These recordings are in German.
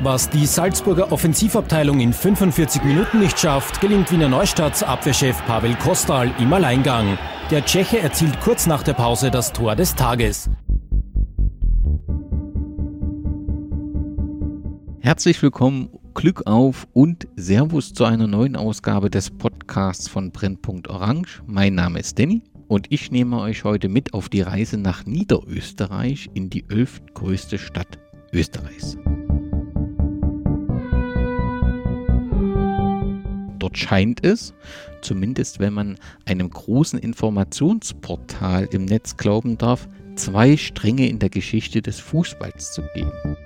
Was die Salzburger Offensivabteilung in 45 Minuten nicht schafft, gelingt Wiener Neustadts Abwehrchef Pavel Kostal im Alleingang. Der Tscheche erzielt kurz nach der Pause das Tor des Tages. Herzlich willkommen, Glück auf und Servus zu einer neuen Ausgabe des Podcasts von Brennpunkt Orange. Mein Name ist Danny und ich nehme euch heute mit auf die Reise nach Niederösterreich in die elftgrößte Stadt Österreichs. Dort scheint es, zumindest wenn man einem großen Informationsportal im Netz glauben darf, zwei Stränge in der Geschichte des Fußballs zu geben.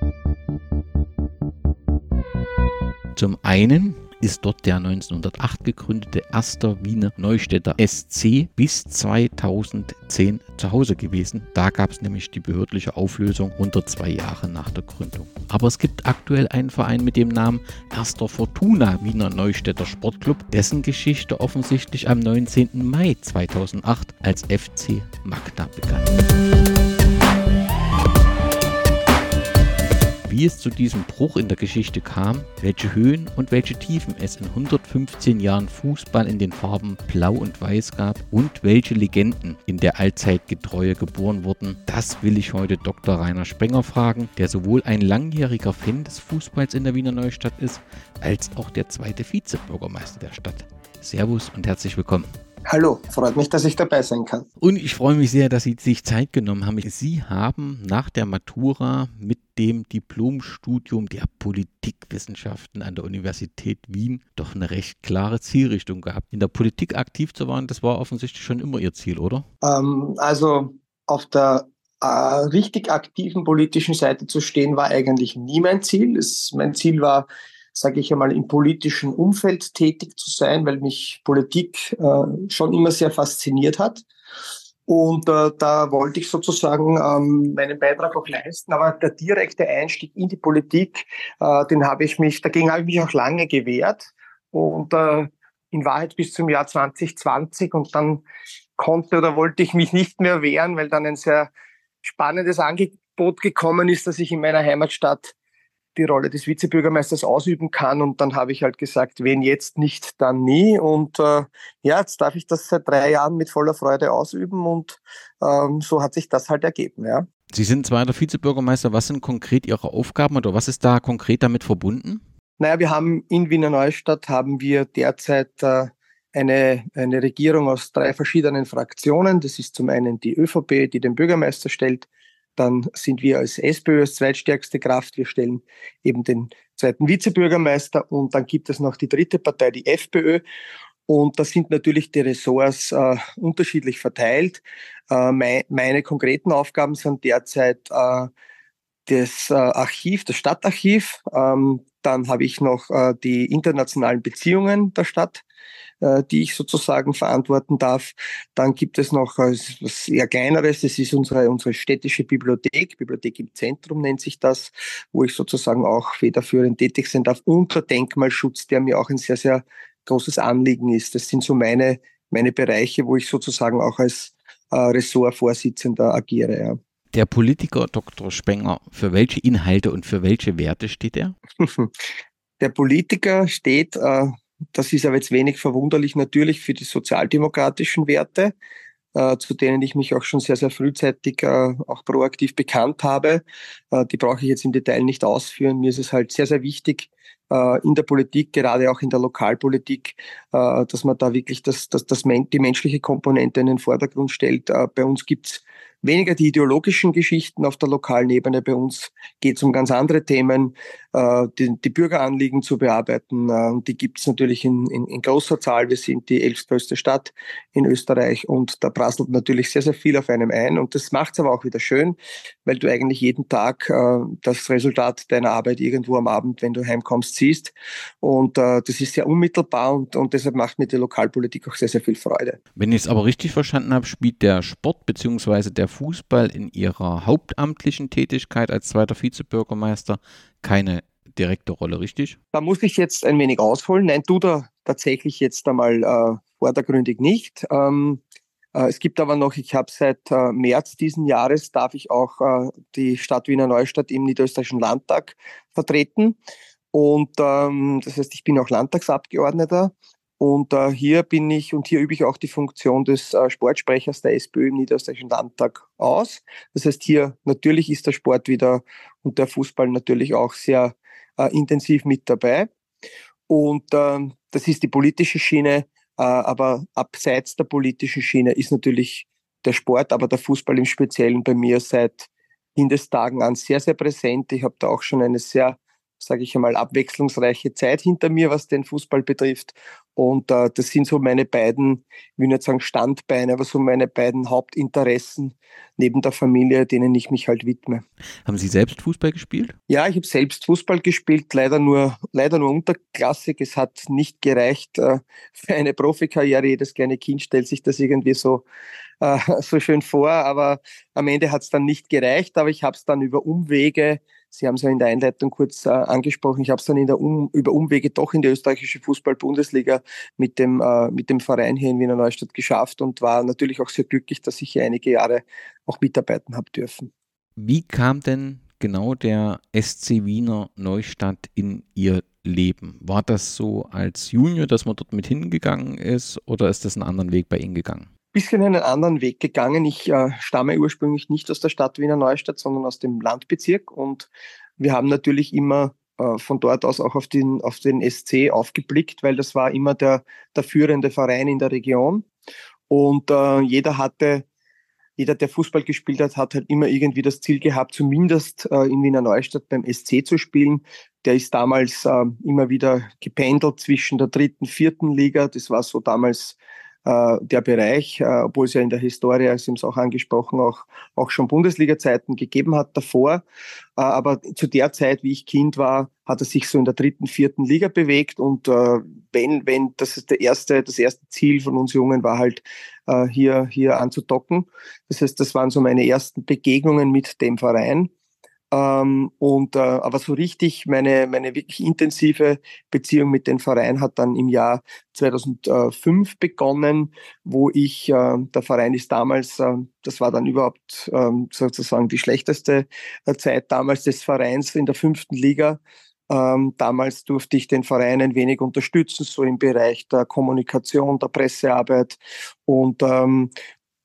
Zum einen ist dort der 1908 gegründete erster Wiener Neustädter SC bis 2010 zu Hause gewesen. Da gab es nämlich die behördliche Auflösung unter zwei Jahre nach der Gründung. Aber es gibt aktuell einen Verein mit dem Namen Erster Fortuna Wiener Neustädter Sportclub, dessen Geschichte offensichtlich am 19. Mai 2008 als FC Magda begann. Wie es zu diesem Bruch in der Geschichte kam, welche Höhen und welche Tiefen es in 115 Jahren Fußball in den Farben Blau und Weiß gab und welche Legenden in der Allzeitgetreue geboren wurden, das will ich heute Dr. Rainer Spenger fragen, der sowohl ein langjähriger Fan des Fußballs in der Wiener Neustadt ist, als auch der zweite Vizebürgermeister der Stadt. Servus und herzlich willkommen. Hallo, freut mich, dass ich dabei sein kann. Und ich freue mich sehr, dass Sie sich Zeit genommen haben. Sie haben nach der Matura mit dem Diplomstudium der Politikwissenschaften an der Universität Wien doch eine recht klare Zielrichtung gehabt. In der Politik aktiv zu werden, das war offensichtlich schon immer Ihr Ziel, oder? Ähm, also auf der äh, richtig aktiven politischen Seite zu stehen, war eigentlich nie mein Ziel. Es, mein Ziel war, sage ich einmal, im politischen Umfeld tätig zu sein, weil mich Politik äh, schon immer sehr fasziniert hat. Und äh, da wollte ich sozusagen ähm, meinen Beitrag auch leisten. Aber der direkte Einstieg in die Politik, äh, den habe ich mich, dagegen habe ich mich auch lange gewehrt. Und äh, in Wahrheit bis zum Jahr 2020. Und dann konnte oder wollte ich mich nicht mehr wehren, weil dann ein sehr spannendes Angebot gekommen ist, dass ich in meiner Heimatstadt die Rolle des Vizebürgermeisters ausüben kann. Und dann habe ich halt gesagt, wenn jetzt nicht, dann nie. Und äh, ja, jetzt darf ich das seit drei Jahren mit voller Freude ausüben und ähm, so hat sich das halt ergeben, ja. Sie sind zweiter Vizebürgermeister. Was sind konkret Ihre Aufgaben oder was ist da konkret damit verbunden? Naja, wir haben in Wiener Neustadt haben wir derzeit äh, eine, eine Regierung aus drei verschiedenen Fraktionen. Das ist zum einen die ÖVP, die den Bürgermeister stellt, dann sind wir als SPÖ als zweitstärkste Kraft. Wir stellen eben den zweiten Vizebürgermeister und dann gibt es noch die dritte Partei, die FPÖ. Und da sind natürlich die Ressorts äh, unterschiedlich verteilt. Äh, mein, meine konkreten Aufgaben sind derzeit äh, das äh, Archiv, das Stadtarchiv. Ähm, dann habe ich noch äh, die internationalen Beziehungen der Stadt äh, die ich sozusagen verantworten darf. Dann gibt es noch äh, was eher kleineres, das ist unsere, unsere städtische Bibliothek, Bibliothek im Zentrum nennt sich das, wo ich sozusagen auch federführend tätig sein darf und der Denkmalschutz, der mir auch ein sehr, sehr großes Anliegen ist. Das sind so meine, meine Bereiche, wo ich sozusagen auch als äh, Ressortvorsitzender agiere. Ja. Der Politiker Dr. Spenger, für welche Inhalte und für welche Werte steht er? Der Politiker steht äh, das ist aber jetzt wenig verwunderlich natürlich für die sozialdemokratischen Werte, äh, zu denen ich mich auch schon sehr, sehr frühzeitig äh, auch proaktiv bekannt habe. Die brauche ich jetzt im Detail nicht ausführen. Mir ist es halt sehr, sehr wichtig, in der Politik, gerade auch in der Lokalpolitik, dass man da wirklich das, das, das, die menschliche Komponente in den Vordergrund stellt. Bei uns gibt's weniger die ideologischen Geschichten auf der lokalen Ebene. Bei uns geht es um ganz andere Themen, äh, die, die Bürgeranliegen zu bearbeiten. Äh, die gibt es natürlich in, in, in, großer Zahl. Wir sind die elftgrößte Stadt in Österreich und da prasselt natürlich sehr, sehr viel auf einem ein. Und das macht es aber auch wieder schön, weil du eigentlich jeden Tag äh, das Resultat deiner Arbeit irgendwo am Abend, wenn du heimkommst, siehst. Und äh, das ist sehr unmittelbar und, und deshalb macht mir die Lokalpolitik auch sehr, sehr viel Freude. Wenn ich es aber richtig verstanden habe, spielt der Sport bzw. der Fußball in ihrer hauptamtlichen Tätigkeit als zweiter Vizebürgermeister keine direkte Rolle, richtig? Da muss ich jetzt ein wenig ausholen. Nein, tut er tatsächlich jetzt einmal äh, vordergründig nicht. Ähm, Äh, es gibt aber noch, ich habe seit äh, März diesen Jahres, darf ich auch äh, die Stadt Wiener Neustadt im Niederösterreichischen Landtag vertreten. Und ähm, das heißt, ich bin auch Landtagsabgeordneter. Und äh, hier bin ich und hier übe ich auch die Funktion des äh, Sportsprechers der SPÖ im Niederösterreichischen Landtag aus. Das heißt, hier natürlich ist der Sport wieder und der Fußball natürlich auch sehr äh, intensiv mit dabei. Und ähm, das ist die politische Schiene. Äh, aber abseits der politischen Schiene ist natürlich der Sport, aber der Fußball im Speziellen bei mir seit Kindestagen an sehr, sehr präsent. Ich habe da auch schon eine sehr sage ich einmal, abwechslungsreiche Zeit hinter mir, was den Fußball betrifft. Und äh, das sind so meine beiden, ich will nicht sagen Standbeine, aber so meine beiden Hauptinteressen neben der Familie, denen ich mich halt widme. Haben Sie selbst Fußball gespielt? Ja, ich habe selbst Fußball gespielt, leider nur, leider nur unterklassig. Es hat nicht gereicht äh, für eine Profikarriere. Jedes kleine Kind stellt sich das irgendwie so, äh, so schön vor, aber am Ende hat es dann nicht gereicht. Aber ich habe es dann über Umwege Sie haben es ja in der Einleitung kurz äh, angesprochen. Ich habe es dann in der um, über Umwege doch in die österreichische Fußball-Bundesliga mit äh, mit dem Verein hier in Wiener Neustadt geschafft und war natürlich auch sehr glücklich, dass ich hier einige Jahre auch mitarbeiten habe dürfen. Wie kam denn genau der SC Wiener Neustadt in Ihr Leben? War das so als Junior, dass man dort mit hingegangen ist oder ist das einen anderen Weg bei Ihnen gegangen? Bisschen einen anderen Weg gegangen. Ich äh, stamme ursprünglich nicht aus der Stadt Wiener Neustadt, sondern aus dem Landbezirk und wir haben natürlich immer äh, von dort aus auch auf den, auf den SC aufgeblickt, weil das war immer der, der führende Verein in der Region und äh, jeder hatte jeder, der Fußball gespielt hat, hat halt immer irgendwie das Ziel gehabt, zumindest äh, in Wiener Neustadt beim SC zu spielen. Der ist damals äh, immer wieder gependelt zwischen der dritten, vierten Liga. Das war so damals der Bereich, äh, obwohl es ja in der Historie, Sie haben es auch angesprochen, auch, auch schon Bundesliga-Zeiten gegeben hat davor. Äh, aber zu der Zeit, wie ich Kind war, hat er sich so in der dritten, vierten Liga bewegt. Und äh, wenn, wenn, das ist der erste, das erste Ziel von uns Jungen war halt, äh, hier, hier anzudocken. Das heißt, das waren so meine ersten Begegnungen mit dem Verein. Ähm, und äh, aber so richtig meine meine wirklich intensive Beziehung mit dem Verein hat dann im Jahr 2005 begonnen, wo ich äh, der Verein ist damals, äh, das war dann überhaupt äh, sozusagen die schlechteste äh, Zeit damals des Vereins in der fünften Liga. Ähm, damals durfte ich den Verein ein wenig unterstützen, so im Bereich der Kommunikation, der Pressearbeit. Und ähm,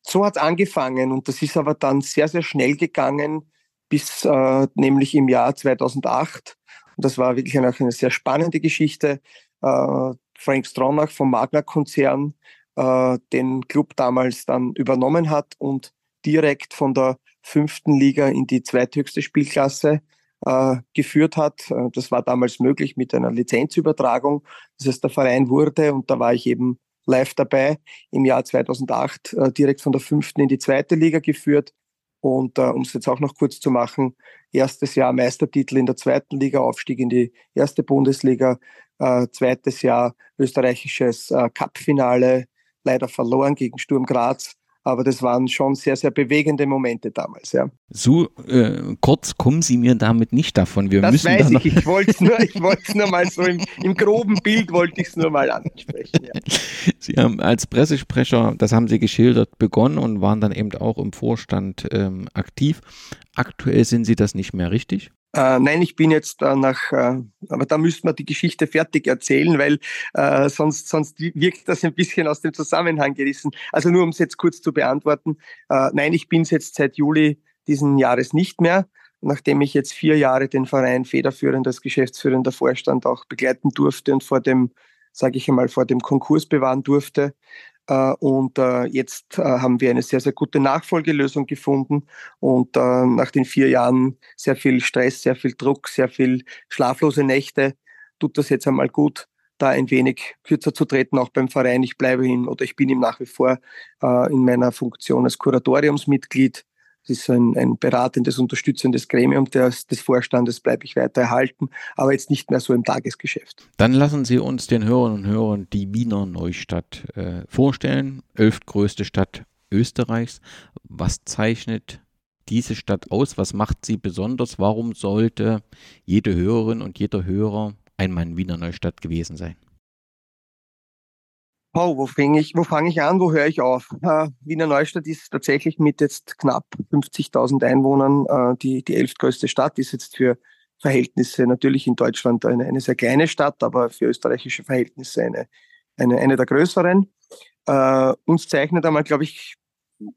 so hat es angefangen. Und das ist aber dann sehr, sehr schnell gegangen, bis äh, nämlich im Jahr 2008. Und das war wirklich eine, eine sehr spannende Geschichte. Äh, Frank Stronach vom Magna-Konzern äh, den Club damals dann übernommen hat und direkt von der fünften Liga in die zweithöchste Spielklasse äh, geführt hat. Äh, das war damals möglich mit einer Lizenzübertragung. Das heißt, der Verein wurde, und da war ich eben live dabei, im Jahr 2008 äh, direkt von der fünften in die zweite Liga geführt und äh, um es jetzt auch noch kurz zu machen, erstes Jahr Meistertitel in der zweiten Liga, Aufstieg in die erste Bundesliga, äh, zweites Jahr österreichisches äh, Cup-Finale, leider verloren gegen Sturm Graz. Aber das waren schon sehr, sehr bewegende Momente damals, ja. So äh, kurz kommen Sie mir damit nicht davon. Wir das müssen weiß da ich. Ich wollte es nur, nur mal so im, im groben Bild wollte ich es nur mal ansprechen. Ja. Sie haben als Pressesprecher, das haben Sie geschildert, begonnen und waren dann eben auch im Vorstand ähm, aktiv. Aktuell sind Sie das nicht mehr richtig? Äh, nein, ich bin jetzt äh, nach, äh, aber da müsste man die Geschichte fertig erzählen, weil äh, sonst, sonst wirkt das ein bisschen aus dem Zusammenhang gerissen. Also nur um es jetzt kurz zu beantworten. Äh, nein, ich bin es jetzt seit Juli diesen Jahres nicht mehr, nachdem ich jetzt vier Jahre den Verein federführend als geschäftsführender Vorstand auch begleiten durfte und vor dem, sage ich einmal, vor dem Konkurs bewahren durfte. Äh, und äh, jetzt äh, haben wir eine sehr, sehr gute Nachfolgelösung gefunden. Und nach den vier Jahren sehr viel Stress, sehr viel Druck, sehr viel schlaflose Nächte tut das jetzt einmal gut, da ein wenig kürzer zu treten, auch beim Verein. Ich bleibe ihm oder ich bin ihm nach wie vor in meiner Funktion als Kuratoriumsmitglied das ist ein, ein beratendes, unterstützendes Gremium des, des Vorstandes, bleibe ich weiter erhalten, aber jetzt nicht mehr so im Tagesgeschäft. Dann lassen Sie uns den Hörern und Hörern die Wiener Neustadt äh, vorstellen, elftgrößte Stadt Österreichs. Was zeichnet diese Stadt aus? Was macht sie besonders? Warum sollte jede Hörerin und jeder Hörer einmal in Wiener Neustadt gewesen sein? Oh, wo fange ich, wo ich an, wo höre ich auf? Äh, Wiener Neustadt ist tatsächlich mit jetzt knapp 50.000 Einwohnern äh, die, die elftgrößte Stadt, ist jetzt für Verhältnisse natürlich in Deutschland eine, eine sehr kleine Stadt, aber für österreichische Verhältnisse eine, eine, eine der größeren. Äh, uns zeichnet einmal, glaube ich,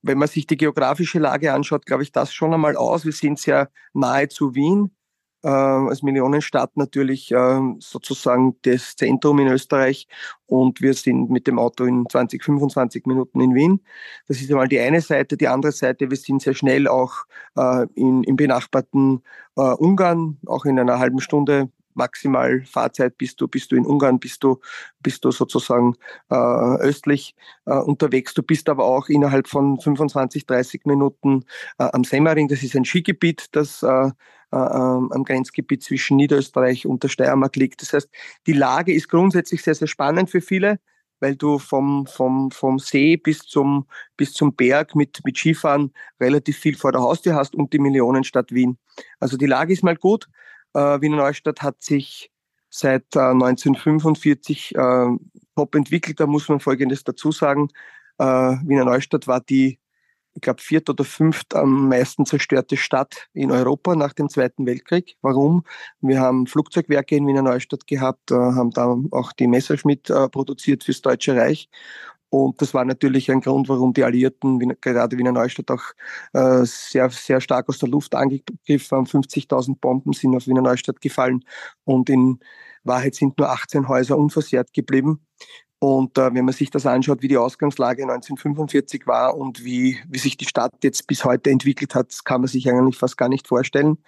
wenn man sich die geografische Lage anschaut, glaube ich, das schon einmal aus. Wir sind sehr nahe zu Wien äh, als Millionenstadt natürlich äh, sozusagen das Zentrum in Österreich und wir sind mit dem Auto in 20, 25 Minuten in Wien. Das ist einmal die eine Seite. Die andere Seite, wir sind sehr schnell auch äh, in, im benachbarten äh, Ungarn, auch in einer halben Stunde maximal Fahrzeit bist du, bist du in Ungarn, bist du, bist du sozusagen äh, östlich äh, unterwegs. Du bist aber auch innerhalb von 25, 30 Minuten äh, am Semmering. Das ist ein Skigebiet, das äh, äh, ähm, am Grenzgebiet zwischen Niederösterreich und der Steiermark liegt. Das heißt, die Lage ist grundsätzlich sehr, sehr spannend für viele, weil du vom, vom, vom See bis zum, bis zum Berg mit, mit Skifahren relativ viel vor der Haustür hast und die Millionenstadt Wien. Also die Lage ist mal gut. Äh, Wiener Neustadt hat sich seit äh, 1945 äh, top entwickelt. Da muss man Folgendes dazu sagen. Äh, Wiener Neustadt war die ich glaube, viert oder fünft am meisten zerstörte Stadt in Europa nach dem Zweiten Weltkrieg. Warum? Wir haben Flugzeugwerke in Wiener Neustadt gehabt, äh, haben da auch die Messerschmitt äh, produziert fürs Deutsche Reich. Und das war natürlich ein Grund, warum die Alliierten, gerade Wiener Neustadt, auch äh, sehr, sehr stark aus der Luft angegriffen haben. 50.000 Bomben sind auf Wiener Neustadt gefallen und in Wahrheit sind nur 18 Häuser unversehrt geblieben. Und äh, wenn man sich das anschaut, wie die Ausgangslage 1945 war und wie, wie sich die Stadt jetzt bis heute entwickelt hat, kann man sich eigentlich fast gar nicht vorstellen.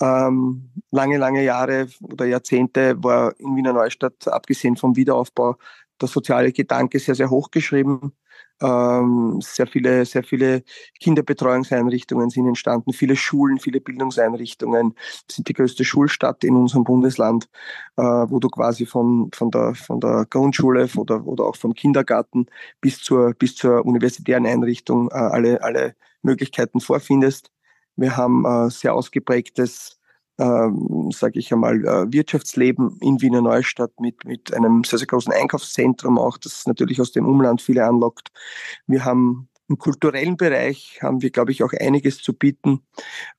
Ähm, lange, lange Jahre oder Jahrzehnte war in Wiener Neustadt, abgesehen vom Wiederaufbau, der soziale Gedanke sehr, sehr hoch geschrieben. Ähm, sehr viele, sehr viele Kinderbetreuungseinrichtungen sind entstanden, viele Schulen, viele Bildungseinrichtungen. Wir sind die größte Schulstadt in unserem Bundesland, äh, wo du quasi von, von, der, von der Grundschule oder, oder auch vom Kindergarten bis zur, bis zur universitären Einrichtung äh, alle, alle Möglichkeiten vorfindest. Wir haben äh, sehr ausgeprägtes ähm, sage ich einmal, äh, Wirtschaftsleben in Wiener Neustadt mit, mit einem sehr, sehr großen Einkaufszentrum auch, das natürlich aus dem Umland viele anlockt. Wir haben im kulturellen Bereich haben wir, glaube ich, auch einiges zu bieten.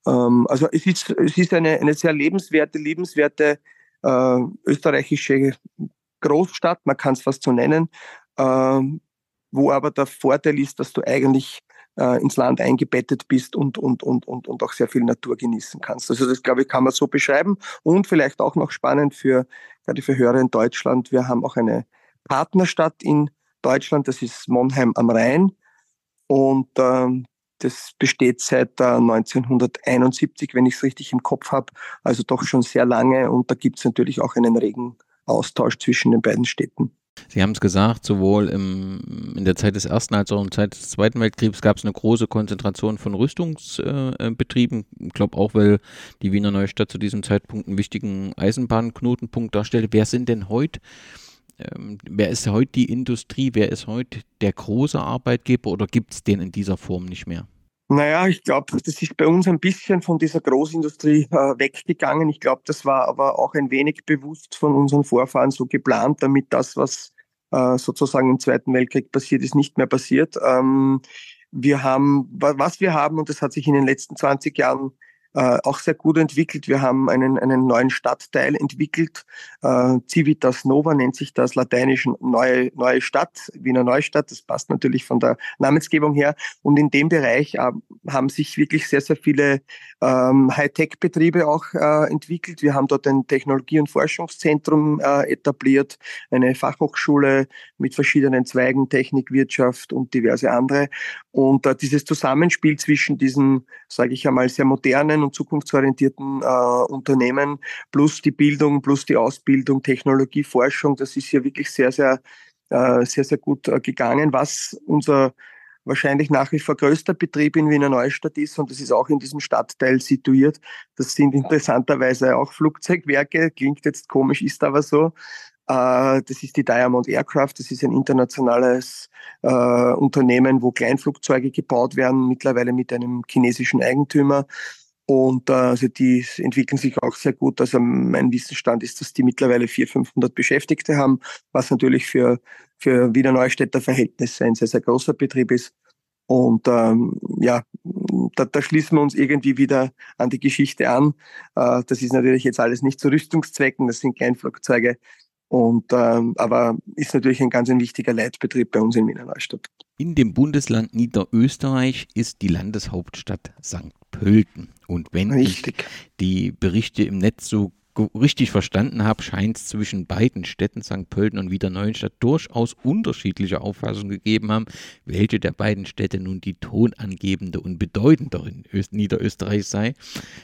Ähm, also es ist, es ist eine, eine sehr lebenswerte, liebenswerte äh, österreichische Großstadt, man kann es fast so nennen, äh, wo aber der Vorteil ist, dass du eigentlich äh, ins Land eingebettet bist und, und, und, und, und auch sehr viel Natur genießen kannst. Also das, glaube ich, kann man so beschreiben. Und vielleicht auch noch spannend für, gerade für Hörer in Deutschland, wir haben auch eine Partnerstadt in Deutschland, das ist Monheim am Rhein. Und ähm, das besteht seit äh, 1971, wenn ich es richtig im Kopf habe, also doch schon sehr lange. Und da gibt es natürlich auch einen regen Austausch zwischen den beiden Städten. Sie haben es gesagt, sowohl im, in der Zeit des Ersten als auch in der Zeit des Zweiten Weltkriegs gab es eine große Konzentration von Rüstungsbetrieben. Äh, ich glaube auch, weil die Wiener Neustadt zu diesem Zeitpunkt einen wichtigen Eisenbahnknotenpunkt darstellte. Wer sind denn heute, ähm, wer ist heute die Industrie, wer ist heute der große Arbeitgeber oder gibt es den in dieser Form nicht mehr? Naja, ich glaube, das ist bei uns ein bisschen von dieser Großindustrie äh, weggegangen. Ich glaube, das war aber auch ein wenig bewusst von unseren Vorfahren so geplant, damit das, was äh, sozusagen im Zweiten Weltkrieg passiert ist, nicht mehr passiert. Ähm, wir haben, was wir haben, und das hat sich in den letzten 20 Jahren äh, auch sehr gut entwickelt. Wir haben einen, einen neuen Stadtteil entwickelt. Äh, Civitas Nova nennt sich das, lateinisch neue, neue Stadt, Wiener Neustadt. Das passt natürlich von der Namensgebung her. Und in dem Bereich äh, haben sich wirklich sehr, sehr viele ähm, Hightech-Betriebe auch äh, entwickelt. Wir haben dort ein Technologie- und Forschungszentrum äh, etabliert, eine Fachhochschule mit verschiedenen Zweigen, Technik, Wirtschaft und diverse andere. Und äh, dieses Zusammenspiel zwischen diesen, sage ich einmal, sehr modernen und zukunftsorientierten äh, Unternehmen plus die Bildung, plus die Ausbildung, Technologie, Forschung, das ist hier wirklich sehr, sehr, äh, sehr, sehr gut äh, gegangen, was unser wahrscheinlich nach wie vor größter Betrieb in Wiener Neustadt ist und das ist auch in diesem Stadtteil situiert. Das sind interessanterweise auch Flugzeugwerke, klingt jetzt komisch, ist aber so. Äh, das ist die Diamond Aircraft. Das ist ein internationales äh, Unternehmen, wo Kleinflugzeuge gebaut werden, mittlerweile mit einem chinesischen Eigentümer. Und äh, also die entwickeln sich auch sehr gut. Also mein Wissensstand ist, dass die mittlerweile 400, 500 Beschäftigte haben, was natürlich für, für Wiener Neustädter Verhältnisse ein sehr, sehr großer Betrieb ist. Und ähm, ja, da, da schließen wir uns irgendwie wieder an die Geschichte an. Äh, das ist natürlich jetzt alles nicht zu Rüstungszwecken, das sind Kleinflugzeuge. Und, ähm, aber ist natürlich ein ganz ein wichtiger Leitbetrieb bei uns in Wiener Neustadt. In dem Bundesland Niederösterreich ist die Landeshauptstadt St. Pölten. Und wenn Richtig. ich die Berichte im Netz so richtig verstanden habe, scheint es zwischen beiden Städten, St. Pölten und Wiener Neuenstadt, durchaus unterschiedliche Auffassungen gegeben haben, welche der beiden Städte nun die tonangebende und bedeutendere in Niederösterreich sei.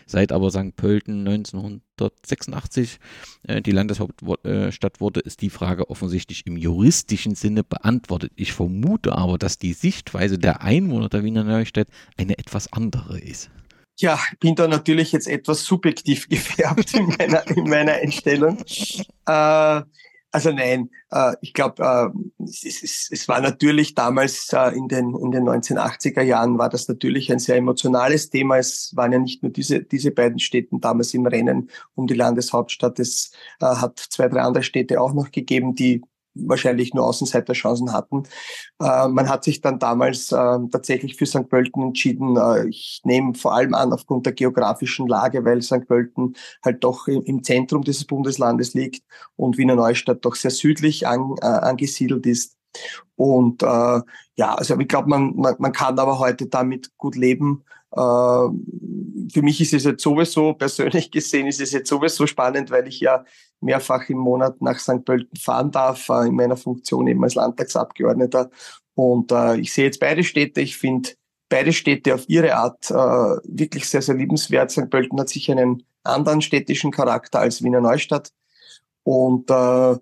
Seit aber St. Pölten 1986 äh, die Landeshauptstadt wurde, ist die Frage offensichtlich im juristischen Sinne beantwortet. Ich vermute aber, dass die Sichtweise der Einwohner der Wiener Neustadt eine etwas andere ist. Ja, bin da natürlich jetzt etwas subjektiv gefärbt in meiner, in meiner Einstellung. Äh, also nein, äh, ich glaube, äh, es, es, es, war natürlich damals äh, in, den, in den 1980er Jahren war das natürlich ein sehr emotionales Thema. Es waren ja nicht nur diese, diese beiden Städte damals im Rennen um die Landeshauptstadt. Es äh, hat zwei, drei andere Städte auch noch gegeben, die wahrscheinlich nur Außenseiterchancen hatten. Äh, man hat sich dann damals äh, tatsächlich für St. Pölten entschieden. Äh, ich nehme vor allem an aufgrund der geografischen Lage, weil St. Pölten halt doch im, Zentrum dieses Bundeslandes liegt und Wiener Neustadt doch sehr südlich an, äh, angesiedelt ist. Und äh, ja, also ich glaube, man, man, man kann aber heute damit gut leben. Äh, für mich ist es jetzt sowieso, persönlich gesehen, ist es jetzt sowieso spannend, weil ich ja mehrfach im Monat nach St. Pölten fahren darf, äh, in meiner Funktion eben als Landtagsabgeordneter. Und äh, ich sehe jetzt beide Städte. Ich finde beide Städte auf ihre Art äh, wirklich sehr, sehr liebenswert. St. Pölten hat sicher einen anderen städtischen Charakter als Wiener Neustadt. Und äh,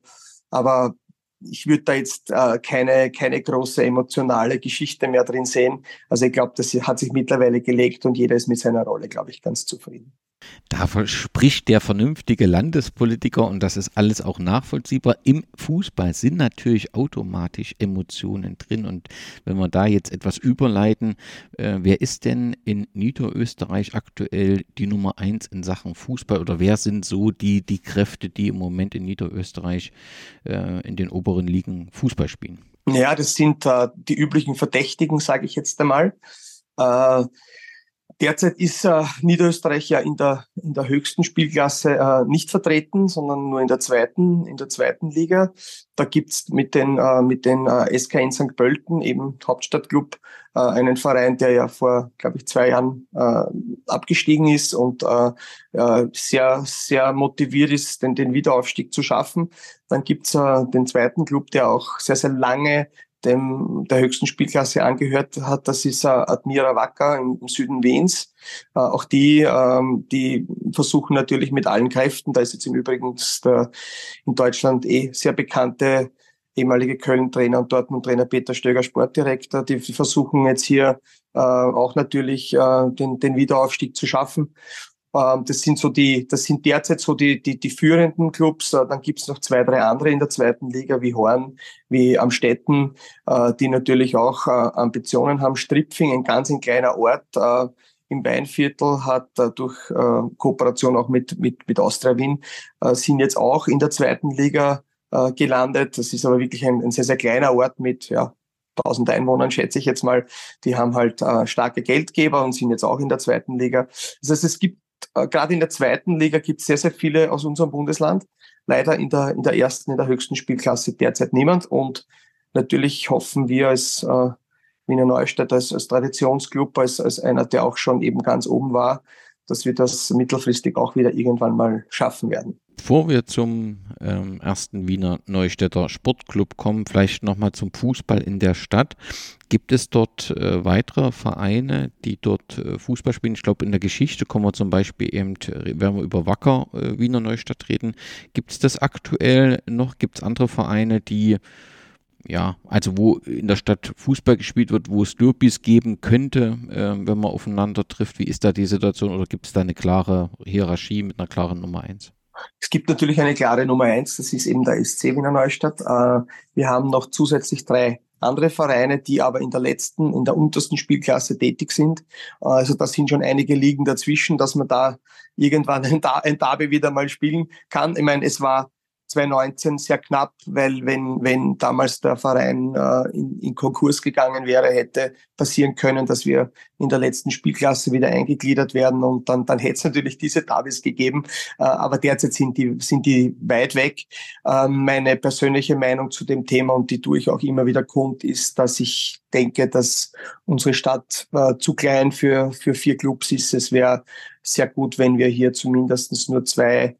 aber ich würde da jetzt äh, keine, keine große emotionale Geschichte mehr drin sehen. Also ich glaube, das hat sich mittlerweile gelegt und jeder ist mit seiner Rolle, glaube ich, ganz zufrieden. Da spricht der vernünftige Landespolitiker und das ist alles auch nachvollziehbar. Im Fußball sind natürlich automatisch Emotionen drin und wenn wir da jetzt etwas überleiten, äh, wer ist denn in Niederösterreich aktuell die Nummer eins in Sachen Fußball oder wer sind so die, die Kräfte, die im Moment in Niederösterreich äh, in den oberen Ligen Fußball spielen? Ja, das sind äh, die üblichen Verdächtigen, sage ich jetzt einmal. Äh, Derzeit ist äh, Niederösterreich ja in der, in der höchsten Spielklasse äh, nicht vertreten, sondern nur in der zweiten, in der zweiten Liga. Da gibt's mit den, äh, mit den äh, SK in St. Pölten, eben Hauptstadtclub, äh, einen Verein, der ja vor, glaube ich, zwei Jahren äh, abgestiegen ist und äh, sehr, sehr motiviert ist, den, den Wiederaufstieg zu schaffen. Dann gibt's äh, den zweiten Club, der auch sehr, sehr lange dem der höchsten Spielklasse angehört hat. Das ist äh, Admira Wacker im, im Süden Wiens. Äh, auch die, ähm, die versuchen natürlich mit allen Kräften, da ist jetzt im Übrigen der in Deutschland eh sehr bekannte ehemalige Köln-Trainer und Dortmund-Trainer Peter Stöger, Sportdirektor, die versuchen jetzt hier äh, auch natürlich äh, den, den Wiederaufstieg zu schaffen. Ähm, das sind so die, das sind derzeit so die, die, die führenden Clubs. Äh, dann gibt's noch zwei, drei andere in der zweiten Liga, wie Horn, wie Amstetten, äh, die natürlich auch äh, Ambitionen haben. Stripfing, ein ganz ein kleiner Ort im Weinviertel, hat durch Kooperation auch mit, mit, mit Austria Wien, sind jetzt auch in der zweiten Liga gelandet. Das ist aber wirklich ein, ein sehr, sehr kleiner Ort mit, ja, 1000 Einwohnern, schätze ich jetzt mal, die haben halt äh, starke Geldgeber und sind jetzt auch in der zweiten Liga. Das heißt, es gibt äh, gerade in der zweiten Liga gibt es sehr, sehr viele aus unserem Bundesland. Leider in der, in der ersten, in der höchsten Spielklasse derzeit niemand. Und natürlich hoffen wir als äh, Wiener Neustadt, als, als Traditionsclub, als, als einer, der auch schon eben ganz oben war, dass wir das mittelfristig auch wieder irgendwann mal schaffen werden. Bevor wir zum ähm, ersten Wiener Neustädter Sportclub kommen, vielleicht nochmal zum Fußball in der Stadt. Gibt es dort äh, weitere Vereine, die dort äh, Fußball spielen? Ich glaube, in der Geschichte kommen wir zum Beispiel eben, werden wir über Wacker äh, Wiener Neustadt reden. Gibt es das aktuell noch? Gibt es andere Vereine, die ja, also wo in der Stadt Fußball gespielt wird, wo es Derbys geben könnte, äh, wenn man aufeinander trifft. Wie ist da die Situation oder gibt es da eine klare Hierarchie mit einer klaren Nummer eins? Es gibt natürlich eine klare Nummer eins, das ist eben der SC Wiener Neustadt. Äh, wir haben noch zusätzlich drei andere Vereine, die aber in der letzten, in der untersten Spielklasse tätig sind. Also da sind schon einige Ligen dazwischen, dass man da irgendwann ein Derby wieder mal spielen kann. Ich meine, es war 2019 sehr knapp, weil wenn, wenn damals der Verein äh, in, in Konkurs gegangen wäre, hätte passieren können, dass wir in der letzten Spielklasse wieder eingegliedert werden und dann, dann hätte es natürlich diese Davis gegeben. Äh, aber derzeit sind die, sind die weit weg. Äh, meine persönliche Meinung zu dem Thema, und die tue ich auch immer wieder kund, ist, dass ich denke, dass unsere Stadt äh, zu klein für, für vier Clubs ist. Es wäre sehr gut, wenn wir hier zumindest nur zwei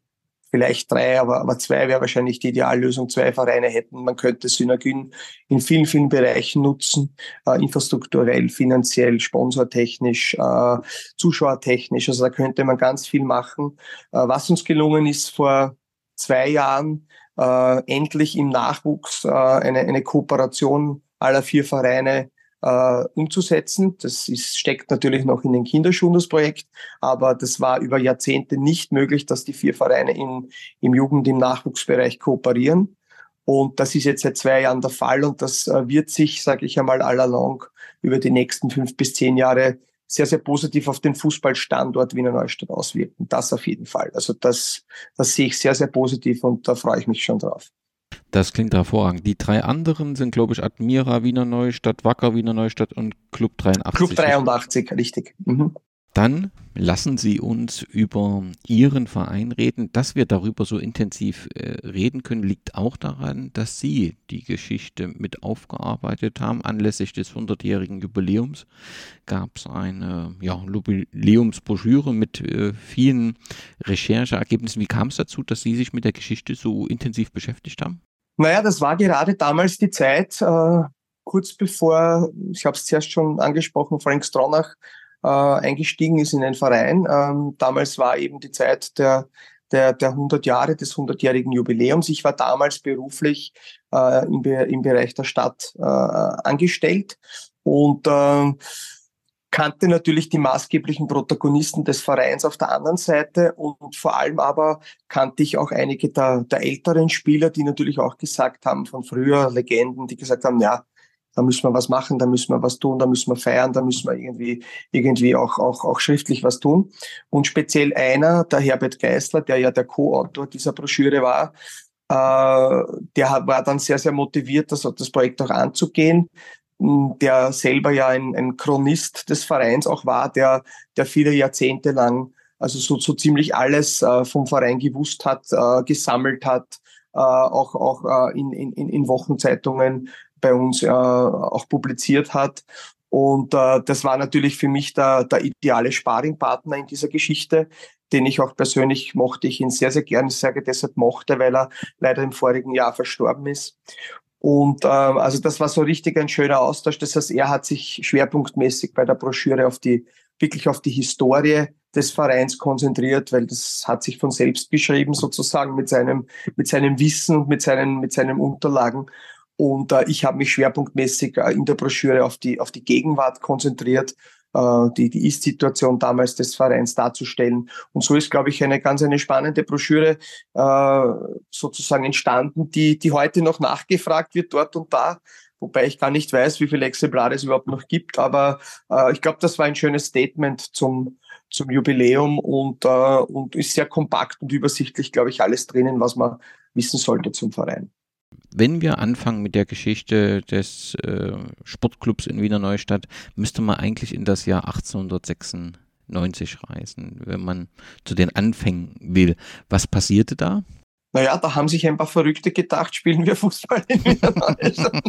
vielleicht drei, aber, aber zwei wäre wahrscheinlich die Ideallösung, zwei Vereine hätten. Man könnte Synergien in vielen, vielen Bereichen nutzen, äh, infrastrukturell, finanziell, sponsortechnisch, äh, zuschauertechnisch. Also da könnte man ganz viel machen. Äh, was uns gelungen ist vor zwei Jahren, äh, endlich im Nachwuchs äh, eine, eine Kooperation aller vier Vereine äh, umzusetzen. Das ist, steckt natürlich noch in den Kinderschuhen, das Projekt, aber das war über Jahrzehnte nicht möglich, dass die vier Vereine in, im Jugend-, im Nachwuchsbereich kooperieren. Und das ist jetzt seit zwei Jahren der Fall und das äh, wird sich, sage ich einmal, allalong über die nächsten fünf bis zehn Jahre sehr, sehr positiv auf den Fußballstandort Wiener Neustadt auswirken. Das auf jeden Fall. Also das, das sehe ich sehr, sehr positiv und da freue ich mich schon drauf. Das klingt hervorragend. Die drei anderen sind, glaube ich, Admira Wiener Neustadt, Wacker Wiener Neustadt und Club 83. Club 83, richtig. Mhm. Dann lassen Sie uns über Ihren Verein reden. Dass wir darüber so intensiv äh, reden können, liegt auch daran, dass Sie die Geschichte mit aufgearbeitet haben. Anlässlich des 100-jährigen Jubiläums gab es eine ja, Jubiläumsbroschüre mit äh, vielen Rechercheergebnissen. Wie kam es dazu, dass Sie sich mit der Geschichte so intensiv beschäftigt haben? Naja, das war gerade damals die Zeit, äh, kurz bevor, ich habe es zuerst schon angesprochen, Frank Stronach äh, eingestiegen ist in den Verein. Ähm, damals war eben die Zeit der, der, der 100 Jahre des 100-jährigen Jubiläums. Ich war damals beruflich äh, im, im Bereich der Stadt äh, angestellt und äh, kannte natürlich die maßgeblichen Protagonisten des Vereins auf der anderen Seite und vor allem aber kannte ich auch einige der, der älteren Spieler, die natürlich auch gesagt haben von früher, Legenden, die gesagt haben, ja, da müssen wir was machen, da müssen wir was tun, da müssen wir feiern, da müssen wir irgendwie, irgendwie auch, auch, auch schriftlich was tun. Und speziell einer, der Herbert Geisler, der ja der Co-Autor dieser Broschüre war, äh, der war dann sehr, sehr motiviert, das, das Projekt auch anzugehen der selber ja ein, ein Chronist des Vereins auch war, der, der viele Jahrzehnte lang also so, so ziemlich alles äh, vom Verein gewusst hat, äh, gesammelt hat, äh, auch, auch äh, in, in, in Wochenzeitungen bei uns äh, auch publiziert hat. Und äh, das war natürlich für mich der, der ideale Sparingpartner in dieser Geschichte, den ich auch persönlich mochte, ich ihn sehr, sehr gerne, sage deshalb mochte, weil er leider im vorigen Jahr verstorben ist. Und ähm, also das war so richtig ein schöner Austausch. Das heißt, er hat sich schwerpunktmäßig bei der Broschüre auf die, wirklich auf die Historie des Vereins konzentriert, weil das hat sich von selbst geschrieben, sozusagen mit seinem, mit seinem Wissen und mit seinen, mit seinen Unterlagen. Und äh, ich habe mich schwerpunktmäßig äh, in der Broschüre auf die, auf die Gegenwart konzentriert äh, die, die Ist-Situation damals des Vereins darzustellen. Und so ist, glaube ich, eine ganz eine spannende Broschüre äh, sozusagen entstanden, die, die heute noch nachgefragt wird dort und da. Wobei ich gar nicht weiß, wie viele Exemplare es überhaupt noch gibt. Aber äh, ich glaube, das war ein schönes Statement zum, zum Jubiläum und, äh, und ist sehr kompakt und übersichtlich, glaube ich, alles drinnen, was man wissen sollte zum Verein wenn wir anfangen mit der Geschichte des äh, Sportclubs in Wiener Neustadt, müsste man eigentlich in das Jahr 1896 reisen, wenn man zu den Anfängen will. Was passierte da? Naja, da haben sich ein paar Verrückte gedacht, spielen wir Fußball in Wiener Neustadt.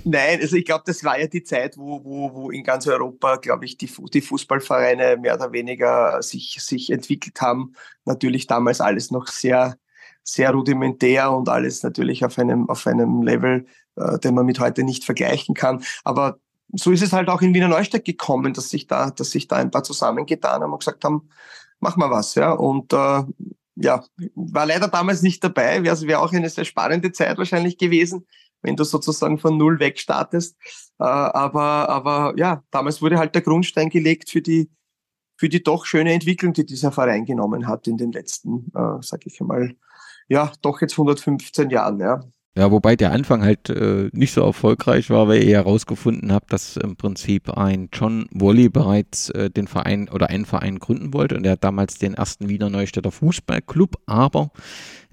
Nein, also ich glaube, das war ja die Zeit, wo, wo, wo in ganz Europa, glaube ich, die, die Fußballvereine mehr oder weniger sich, sich entwickelt haben. Natürlich damals alles noch sehr sehr rudimentär und alles natürlich auf einem, auf einem Level, äh, den man mit heute nicht vergleichen kann. Aber so ist es halt auch in Wiener Neustadt gekommen, dass sich da, dass sich da ein paar zusammengetan haben und gesagt haben, mach mal was, ja. Und äh, ja, war leider damals nicht dabei, wäre wär auch eine sehr spannende Zeit wahrscheinlich gewesen, wenn du sozusagen von null weg startest. Äh, aber, aber ja, damals wurde halt der Grundstein gelegt für die, für die doch schöne Entwicklung, die dieser Verein genommen hat in den letzten, äh, sag ich einmal, ja, doch jetzt 115 Jahren, ja. Ja, wobei der Anfang halt äh, nicht so erfolgreich war, weil ihr herausgefunden habt, dass im Prinzip ein John Wally bereits äh, den Verein oder einen Verein gründen wollte und er hat damals den ersten Wiener Neustädter Fußballclub, aber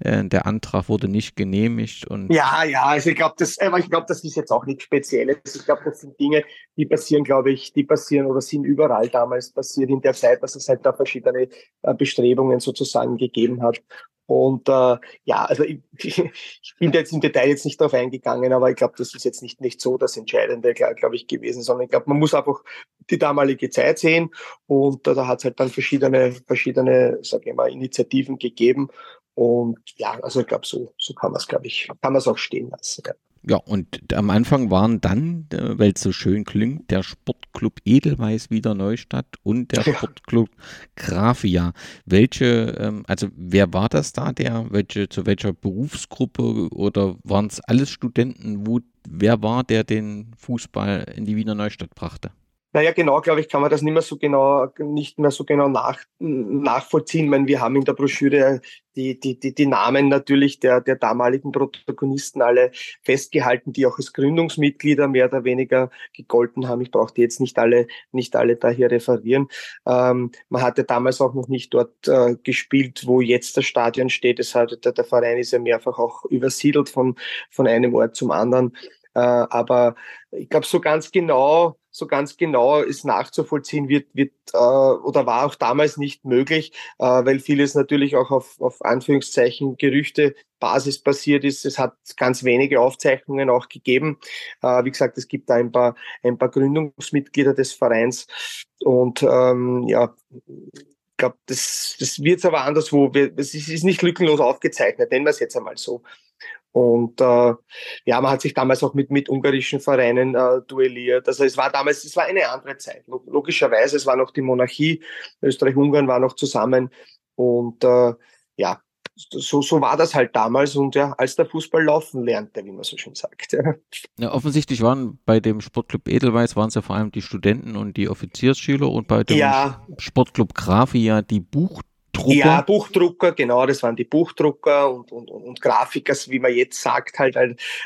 äh, der Antrag wurde nicht genehmigt und ja, ja, also ich glaube, das, aber ich glaube, das ist jetzt auch nichts Spezielles. Ich glaube, das sind Dinge, die passieren, glaube ich, die passieren oder sind überall damals passiert in der Zeit, dass es halt da verschiedene äh, Bestrebungen sozusagen gegeben hat. Und äh, ja, also ich, ich bin jetzt im Detail jetzt nicht darauf eingegangen, aber ich glaube, das ist jetzt nicht, nicht so das Entscheidende, glaube glaub ich, gewesen, sondern ich glaube, man muss einfach die damalige Zeit sehen und äh, da hat es halt dann verschiedene, verschiedene, sage ich mal, Initiativen gegeben. Und ja, also ich glaube, so, so kann man es, glaube ich, kann man es auch stehen lassen. Ja. Ja, und am Anfang waren dann, äh, weil es so schön klingt, der Sportclub Edelweiß wieder Neustadt und der Sportclub Grafia. Welche, ähm, also wer war das da, der, welche, zu welcher Berufsgruppe oder waren es alles Studenten? Wo, wer war, der den Fußball in die Wiener Neustadt brachte? Naja, genau, glaube ich, kann man das nicht mehr so genau, nicht mehr so genau nach, nachvollziehen. Ich meine, wir haben in der Broschüre die, die, die, die Namen natürlich der, der damaligen Protagonisten alle festgehalten, die auch als Gründungsmitglieder mehr oder weniger gegolten haben. Ich brauchte jetzt nicht alle, nicht alle da hier referieren. Ähm, man hatte damals auch noch nicht dort äh, gespielt, wo jetzt das Stadion steht. Es hat, der, der Verein ist ja mehrfach auch übersiedelt von, von einem Ort zum anderen. Äh, aber ich glaube, so ganz genau so ganz genau ist nachzuvollziehen wird, wird äh, oder war auch damals nicht möglich, äh, weil vieles natürlich auch auf, auf Anführungszeichen Gerüchte Basis basiert ist. Es hat ganz wenige Aufzeichnungen auch gegeben. Äh, wie gesagt, es gibt da ein paar, ein paar Gründungsmitglieder des Vereins und ähm, ja, ich glaube, das, das wird aber anderswo, es ist nicht lückenlos aufgezeichnet, nennen wir es jetzt einmal so. Und äh, ja, man hat sich damals auch mit, mit ungarischen Vereinen äh, duelliert. Also es war damals, es war eine andere Zeit. Logischerweise, es war noch die Monarchie, Österreich-Ungarn war noch zusammen. Und äh, ja, so, so war das halt damals und ja, als der Fußball laufen lernte, wie man so schön sagt. Ja. ja offensichtlich waren bei dem Sportclub Edelweiß waren es ja vor allem die Studenten und die Offiziersschüler und bei dem ja. Sportclub Grafia die Buch Drucker? Ja, Buchdrucker, genau, das waren die Buchdrucker und, und, und Grafiker, wie man jetzt sagt, halt.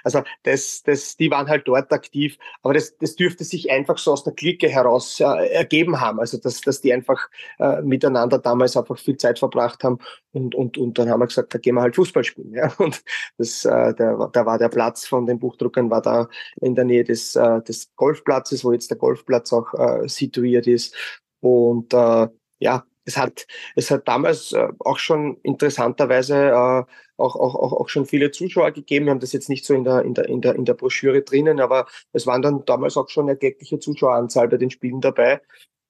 Also das, das, die waren halt dort aktiv, aber das, das dürfte sich einfach so aus der Clique heraus äh, ergeben haben. Also dass, dass die einfach äh, miteinander damals einfach viel Zeit verbracht haben und, und, und dann haben wir gesagt, da gehen wir halt Fußball spielen. Ja? Und das, äh, der, da war der Platz von den Buchdruckern, war da in der Nähe des, äh, des Golfplatzes, wo jetzt der Golfplatz auch äh, situiert ist. Und äh, ja, es hat, es hat damals äh, auch schon interessanterweise äh, auch, auch, auch, auch schon viele Zuschauer gegeben. Wir haben das jetzt nicht so in der, in der, in der, in der Broschüre drinnen, aber es waren dann damals auch schon erkleckliche Zuschaueranzahl bei den Spielen dabei.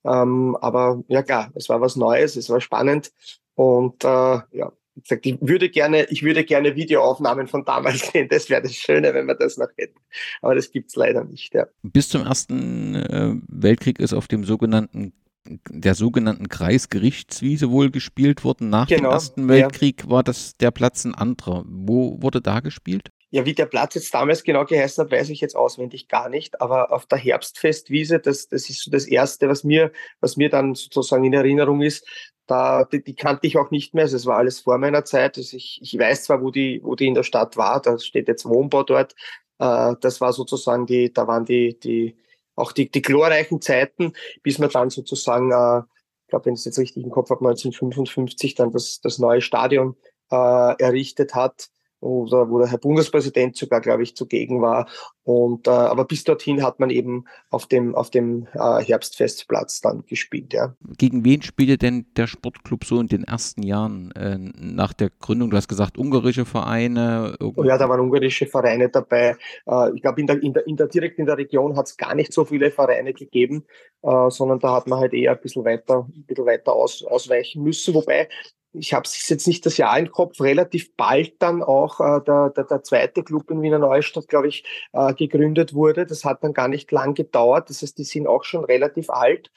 Ähm, aber ja klar, es war was Neues, es war spannend und äh, ja, wie gesagt, ich würde gerne, ich würde gerne Videoaufnahmen von damals sehen. Das wäre das Schöne, wenn wir das noch hätten. Aber das gibt's leider nicht. Ja. Bis zum Ersten äh, Weltkrieg ist auf dem sogenannten der sogenannten Kreisgerichtswiese wohl gespielt worden. Nach genau, dem Ersten Weltkrieg ja. war das der Platz ein anderer. Wo wurde da gespielt? Ja, wie der Platz jetzt damals genau geheißen hat, weiß ich jetzt auswendig gar nicht. Aber auf der Herbstfestwiese, das, das ist so das Erste, was mir, was mir dann sozusagen in Erinnerung ist. Da, die, die kannte ich auch nicht mehr. Also es war alles vor meiner Zeit. Also ich, ich weiß zwar, wo die, wo die in der Stadt war. Da steht jetzt Wohnbau dort. Äh, das war sozusagen die, da waren die, die, auch die, die glorreichen Zeiten, bis man dann sozusagen, äh, ich glaube, wenn ich es jetzt richtig im Kopf habe, 1955 dann das, das neue Stadion äh, errichtet hat oder wo der Herr Bundespräsident sogar, glaube ich, zugegen war. Und äh, aber bis dorthin hat man eben auf dem auf dem äh, Herbstfestplatz dann gespielt. Ja. Gegen wen spielte denn der Sportclub so in den ersten Jahren äh, nach der Gründung? Du hast gesagt ungarische Vereine. Oh ja, da waren ungarische Vereine dabei. Äh, ich glaube in der, in der in der direkt in der Region hat es gar nicht so viele Vereine gegeben, äh, sondern da hat man halt eher ein bisschen weiter ein bisschen weiter aus, ausweichen müssen. Wobei ich habe es jetzt nicht das Jahr im Kopf, relativ bald dann auch äh, der, der, der zweite Club in Wiener Neustadt, glaube ich, äh, gegründet wurde. Das hat dann gar nicht lang gedauert. Das heißt, die sind auch schon relativ alt.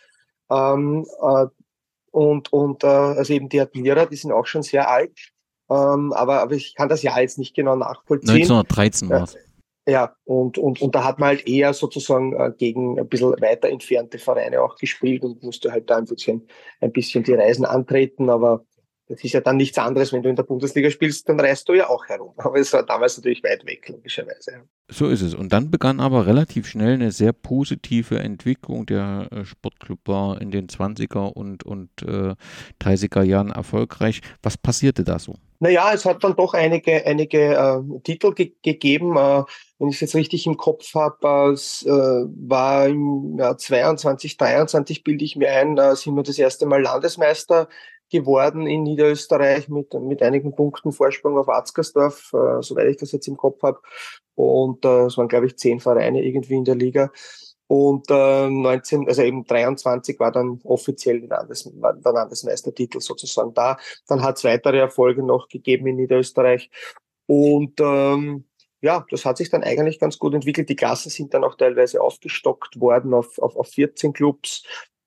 Ähm, äh, und und äh, also eben die Admira, die sind auch schon sehr alt. Ähm, aber, aber ich kann das Jahr jetzt nicht genau nachvollziehen. 1913 war es. Ja, und, und, und da hat man halt eher sozusagen äh, gegen ein bisschen weiter entfernte Vereine auch gespielt und musste halt da ein bisschen, ein bisschen die Reisen antreten, aber das ist ja dann nichts anderes, wenn du in der Bundesliga spielst, dann reist du ja auch herum. Aber es war damals natürlich weit weg, logischerweise. So ist es. Und dann begann aber relativ schnell eine sehr positive Entwicklung. Der äh, Sportclub war in den 20er und, und äh, 30er Jahren erfolgreich. Was passierte da so? Naja, es hat dann doch einige, einige äh, Titel ge gegeben. Äh, wenn ich es jetzt richtig im Kopf habe, es äh, war im Jahr 22, 23, bilde ich mir ein, äh, sind wir das erste Mal Landesmeister geworden in Niederösterreich mit, mit einigen Punkten Vorsprung auf Atzgersdorf, äh, soweit ich das jetzt im Kopf habe. Und äh, es waren, glaube ich, zehn Vereine irgendwie in der Liga. Und äh, 19, also eben 23 war dann offiziell Landes, war der Landesmeistertitel sozusagen da. Dann hat es weitere Erfolge noch gegeben in Niederösterreich. Und ähm, ja, das hat sich dann eigentlich ganz gut entwickelt. Die Klassen sind dann auch teilweise aufgestockt worden auf, auf, auf 14 Clubs.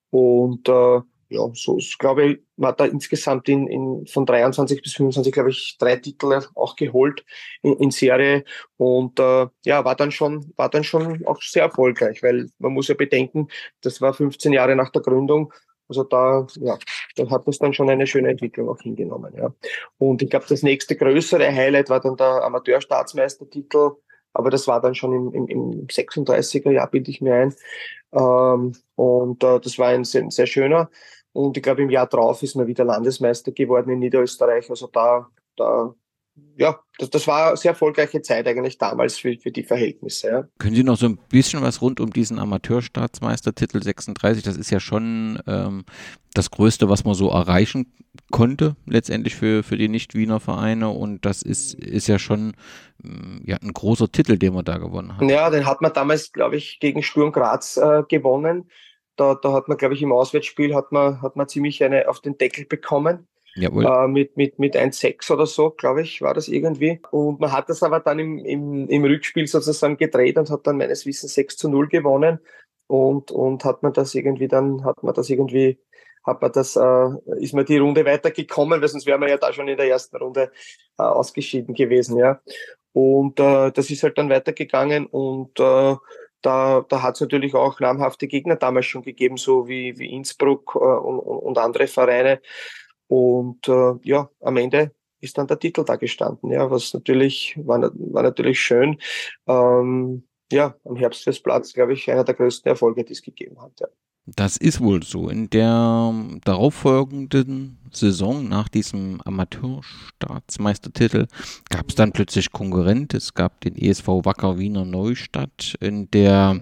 Und äh, ja, so ist, glaube ich, man hat da insgesamt in, in, von 23 bis 25, glaube ich, drei Titel auch geholt in, in Serie und äh, ja, war dann schon, war dann schon auch sehr erfolgreich, weil man muss ja bedenken, das war 15 Jahre nach der Gründung, also da, ja, da hat das dann schon eine schöne Entwicklung auch hingenommen, ja. Und ich glaube, das nächste größere Highlight war dann der Amateurstaatsmeistertitel, aber das war dann schon im, im, im 36er Jahr, bilde ich mir ein. Ähm, und äh, das war ein sehr, sehr schöner. Und ich glaube, im Jahr drauf ist man wieder Landesmeister geworden in Niederösterreich. Also da, da ja, das, das war eine sehr erfolgreiche Zeit eigentlich damals für, für die Verhältnisse. Ja. Können Sie noch so ein bisschen was rund um diesen Amateurstaatsmeistertitel 36? Das ist ja schon ähm, das Größte, was man so erreichen konnte, letztendlich für, für die Nicht-Wiener Vereine. Und das ist, ist ja schon mm, ja, ein großer Titel, den man da gewonnen hat. Ja, den hat man damals, glaube ich, gegen Sturm Graz äh, gewonnen. Da, da hat man, glaube ich, im Auswärtsspiel hat man, hat man ziemlich eine auf den Deckel bekommen. Jawohl. Äh, mit, mit, mit 1,6 oder so, glaube ich, war das irgendwie. Und man hat das aber dann im, im, im Rückspiel sozusagen gedreht und hat dann meines Wissens 6 zu 0 gewonnen. Und, und hat man das irgendwie dann, hat man das irgendwie, hat man das, äh, ist man die Runde weitergekommen, weil sonst wäre man ja da schon in der ersten Runde äh, ausgeschieden gewesen, ja. Und äh, das ist halt dann weitergegangen und äh, da, da hat es natürlich auch namhafte Gegner damals schon gegeben, so wie, wie Innsbruck äh, und, und andere Vereine. Und äh, ja, am Ende ist dann der Titel da gestanden, ja, was natürlich war, war natürlich schön. Ähm, ja, am Herbstfestplatz, glaube ich, einer der größten Erfolge, die es gegeben hat. Ja. Das ist wohl so. In der darauffolgenden Saison nach diesem Amateurstaatsmeistertitel gab es dann plötzlich Konkurrent. Es gab den ESV Wacker Wiener Neustadt. In der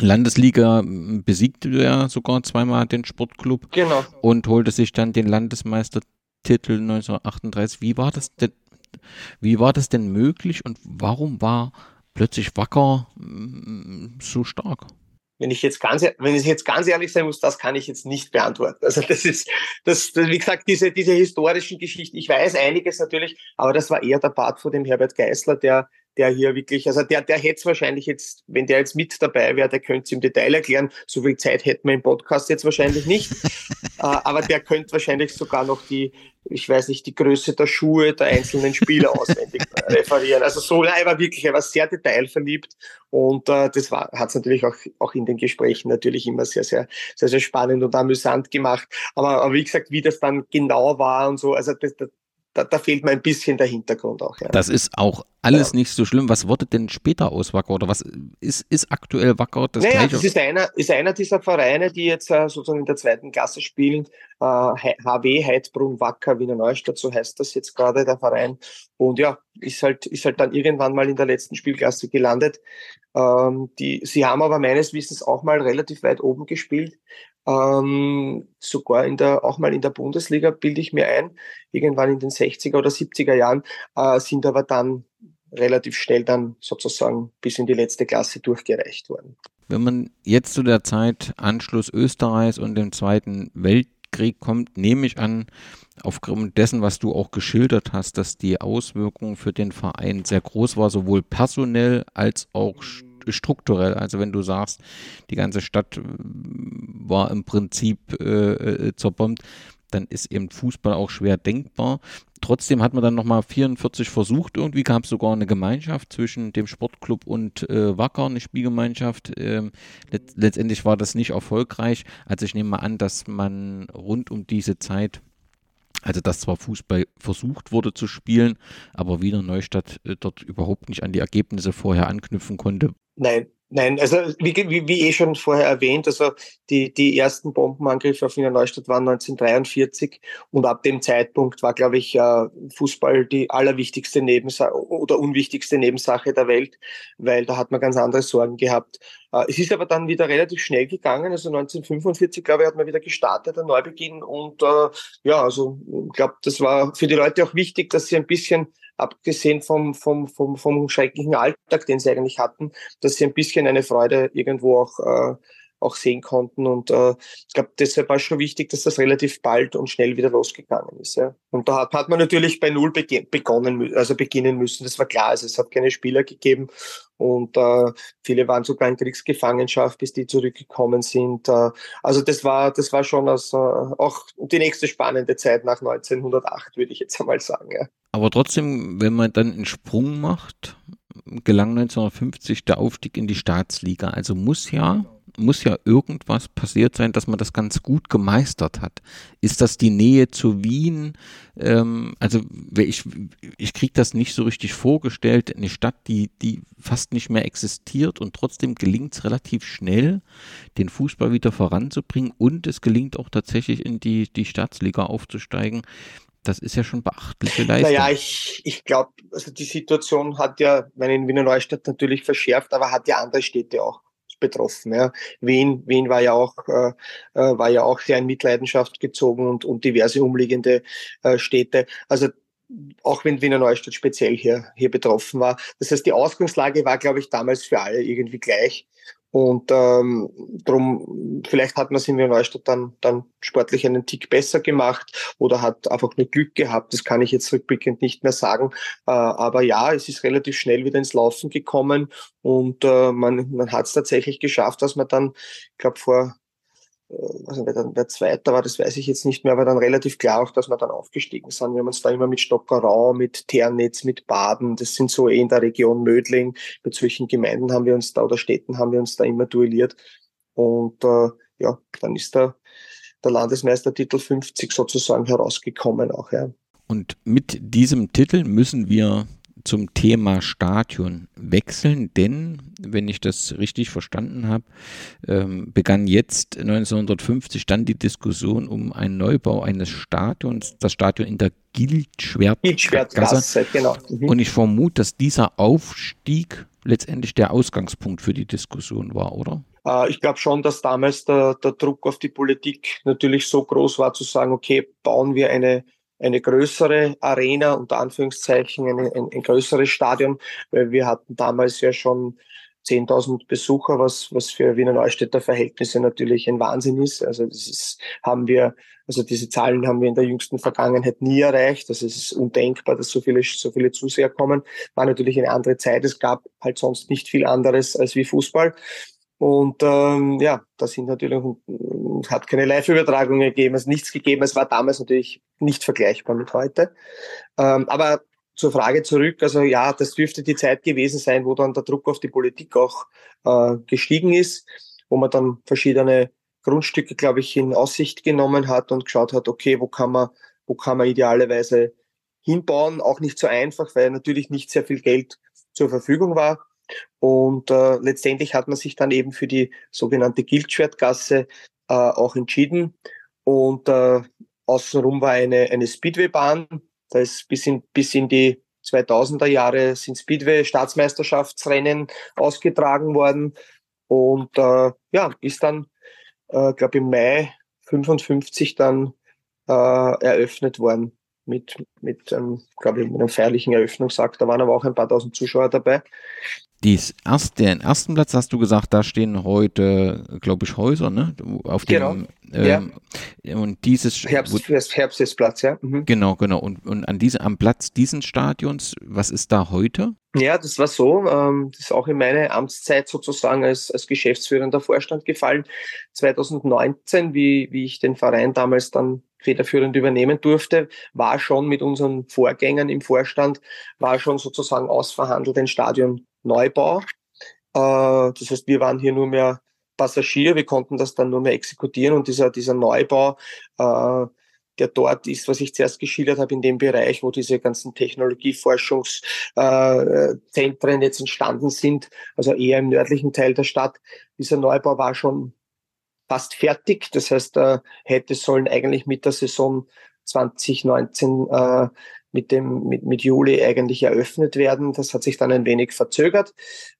Landesliga besiegte er sogar zweimal den Sportclub genau. und holte sich dann den Landesmeistertitel 1938. Wie war das denn, wie war das denn möglich und warum war plötzlich Wacker so stark? Wenn ich jetzt ganz, wenn ich jetzt ganz ehrlich sein muss, das kann ich jetzt nicht beantworten. Also das ist, das, das wie gesagt, diese, diese historischen Geschichten. Ich weiß einiges natürlich, aber das war eher der Part von dem Herbert Geißler, der, der hier wirklich, also der, der hätte es wahrscheinlich jetzt, wenn der jetzt mit dabei wäre, der könnte es im Detail erklären. So viel Zeit hätten wir im Podcast jetzt wahrscheinlich nicht. äh, aber der könnte wahrscheinlich sogar noch die, ich weiß nicht, die Größe der Schuhe der einzelnen Spieler auswendig referieren. Also so, er war wirklich, er war sehr detailverliebt und äh, das war, hat es natürlich auch, auch in den Gesprächen natürlich immer sehr, sehr, sehr, sehr spannend und amüsant gemacht. Aber, aber wie gesagt, wie das dann genau war und so, also das, das, da, da, fehlt mir ein bisschen der Hintergrund auch. Ja. Das ist auch alles ja. nicht so schlimm. Was wurde denn später aus Wacker oder was ist, ist aktuell Wacker das naja, gleiche? Das ist einer, ist einer dieser Vereine, die jetzt äh, sozusagen in der zweiten Klasse spielen. Äh, HW Heidbrunn Wacker Wiener Neustadt, so heißt das jetzt gerade der Verein. Und ja, ist halt, ist halt dann irgendwann mal in der letzten Spielklasse gelandet. Ähm, die, sie haben aber meines Wissens auch mal relativ weit oben gespielt. Ähm, sogar in der, auch mal in der Bundesliga bilde ich mir ein, irgendwann in den 60er oder 70er Jahren, äh, sind aber dann relativ schnell dann sozusagen bis in die letzte Klasse durchgereicht worden. Wenn man jetzt zu der Zeit Anschluss Österreichs und dem Zweiten Weltkrieg kommt, nehme ich an, aufgrund dessen, was du auch geschildert hast, dass die Auswirkung für den Verein sehr groß war, sowohl personell als auch strukturell. Also wenn du sagst, die ganze Stadt war im Prinzip äh, äh zerbombt, dann ist eben Fußball auch schwer denkbar. Trotzdem hat man dann nochmal 44 versucht. Irgendwie gab es sogar eine Gemeinschaft zwischen dem Sportclub und äh, Wacker, eine Spielgemeinschaft. Ähm, let letztendlich war das nicht erfolgreich. Also ich nehme mal an, dass man rund um diese Zeit Also dass zwar Fußball versucht wurde zu spielen, aber Wiener Neustadt äh, dort überhaupt nicht an die Ergebnisse vorher anknüpfen konnte. Nein, Nein, also wie, wie, wie eh schon vorher erwähnt, also die, die ersten Bombenangriffe auf Wiener Neustadt waren 1943 und ab dem Zeitpunkt war, glaube ich, äh, Fußball die allerwichtigste Nebensache oder unwichtigste Nebensache der Welt, weil da hat man ganz andere Sorgen gehabt. Äh, es ist aber dann wieder relativ schnell gegangen, also 1945, glaube ich, hat man wieder gestartet, ein Neubeginn und äh, ja, also ich glaube, das war für die Leute auch wichtig, dass sie ein bisschen abgesehen vom, vom, vom, vom schrecklichen Alltag, den sie eigentlich hatten, dass sie ein bisschen eine Freude irgendwo auch, äh, auch sehen konnten. Und äh, ich glaube, deshalb war es schon wichtig, dass das relativ bald und schnell wieder losgegangen ist. Ja. Und da hat, hat man natürlich bei Null begonnen, also beginnen müssen. Das war klar. Also es hat keine Spieler gegeben und äh, viele waren sogar in Kriegsgefangenschaft, bis die zurückgekommen sind. Äh, also das war, das war schon also auch die nächste spannende Zeit nach 1908, würde ich jetzt einmal sagen. Ja. Aber trotzdem, wenn man dann einen Sprung macht, gelang 1950 der Aufstieg in die Staatsliga. Also muss ja muss ja irgendwas passiert sein, dass man das ganz gut gemeistert hat. Ist das die Nähe zu Wien? Ähm, also ich, ich kriege das nicht so richtig vorgestellt. Eine Stadt, die, die fast nicht mehr existiert und trotzdem gelingt es relativ schnell, den Fußball wieder voranzubringen und es gelingt auch tatsächlich in die, die Staatsliga aufzusteigen. Das ist ja schon beachtliche Leistung. Naja, ich, ich glaube, also die Situation hat ja, meine in Wiener Neustadt natürlich verschärft, aber hat ja andere Städte auch betroffen. Ja. Wien, Wien war ja auch, äh, äh, war ja auch sehr in Mitleidenschaft gezogen und, und diverse umliegende äh, Städte. Also auch wenn Wiener Neustadt speziell hier, hier betroffen war. Das heißt, die Ausgangslage war, glaube ich, damals für alle irgendwie gleich. Und ähm, darum, vielleicht hat man es in der Neustadt dann, dann sportlich einen Tick besser gemacht oder hat einfach nur Glück gehabt. Das kann ich jetzt rückblickend nicht mehr sagen. Äh, aber ja, es ist relativ schnell wieder ins Laufen gekommen und äh, man, man hat es tatsächlich geschafft, dass man dann, ich glaube, vor also wer, dann, wer Zweiter war, das weiß ich jetzt nicht mehr, aber dann relativ klar auch, dass wir dann aufgestiegen sind. Wir haben uns da immer mit Stockerau, mit Ternitz, mit Baden, das sind so eh in der Region Mödling, mit solchen Gemeinden haben wir uns da oder Städten haben wir uns da immer duelliert. Und äh, ja, dann ist der, der Landesmeistertitel 50 sozusagen herausgekommen auch, ja. Und mit diesem Titel müssen wir zum Thema Stadion wechseln, denn, wenn ich das richtig verstanden habe, ähm, begann jetzt 1950 dann die Diskussion um einen Neubau eines Stadions, das Stadion in der Gildschwertgasse. genau. Mhm. Und ich vermute, dass dieser Aufstieg letztendlich der Ausgangspunkt für die Diskussion war, oder? Äh, ich glaube schon, dass damals der, der Druck auf die Politik natürlich so groß war, zu sagen, okay, bauen wir eine eine größere Arena, unter Anführungszeichen, eine, ein, ein größeres Stadion, weil wir hatten damals ja schon 10.000 Besucher, was, was für Wiener Neustädter Verhältnisse natürlich ein Wahnsinn ist. Also das ist, haben wir, also diese Zahlen haben wir in der jüngsten Vergangenheit nie erreicht. Das ist undenkbar, dass so viele, so viele Zuseher kommen. War natürlich eine andere Zeit. Es gab halt sonst nicht viel anderes als wie Fußball. Und ähm, ja, da sind natürlich, hat keine Live-Übertragung gegeben, es also nichts gegeben. Es war damals natürlich nicht vergleichbar mit heute. Ähm, aber zur Frage zurück, also ja, das dürfte die Zeit gewesen sein, wo dann der Druck auf die Politik auch äh, gestiegen ist, wo man dann verschiedene Grundstücke, glaube ich, in Aussicht genommen hat und geschaut hat, okay, wo kann man, wo kann man idealerweise hinbauen? Auch nicht so einfach, weil natürlich nicht sehr viel Geld zur Verfügung war. Und äh, letztendlich hat man sich dann eben für die sogenannte Gildschwertgasse äh, auch entschieden. Und äh, außenrum war eine, eine Speedwaybahn. Da ist bis in, bis in die 2000er Jahre sind Speedway-Staatsmeisterschaftsrennen ausgetragen worden. Und äh, ja, ist dann, äh, glaube im Mai 55 dann äh, eröffnet worden mit, mit ähm, glaube ich, mit einem feierlichen Eröffnungsakt. Da waren aber auch ein paar tausend Zuschauer dabei. Dies erst, den ersten Platz hast du gesagt, da stehen heute, glaube ich, Häuser, ne? Auf dem, genau. Ähm, ja. Und dieses Herbst, wo, Herbstplatz, ja. Mhm. Genau, genau. Und, und an diese, am Platz dieses Stadions, was ist da heute? Ja, das war so. Ähm, das ist auch in meine Amtszeit sozusagen als, als geschäftsführender Vorstand gefallen. 2019, wie, wie ich den Verein damals dann federführend übernehmen durfte, war schon mit unseren Vorgängern im Vorstand, war schon sozusagen ausverhandelt ein Stadionneubau. Äh, das heißt, wir waren hier nur mehr Passagier, wir konnten das dann nur mehr exekutieren und dieser, dieser Neubau äh, der dort ist, was ich zuerst geschildert habe, in dem Bereich, wo diese ganzen Technologieforschungszentren jetzt entstanden sind, also eher im nördlichen Teil der Stadt. Dieser Neubau war schon fast fertig. Das heißt, äh, hätte sollen eigentlich mit der Saison 2019 äh, mit dem mit, mit Juli eigentlich eröffnet werden. Das hat sich dann ein wenig verzögert,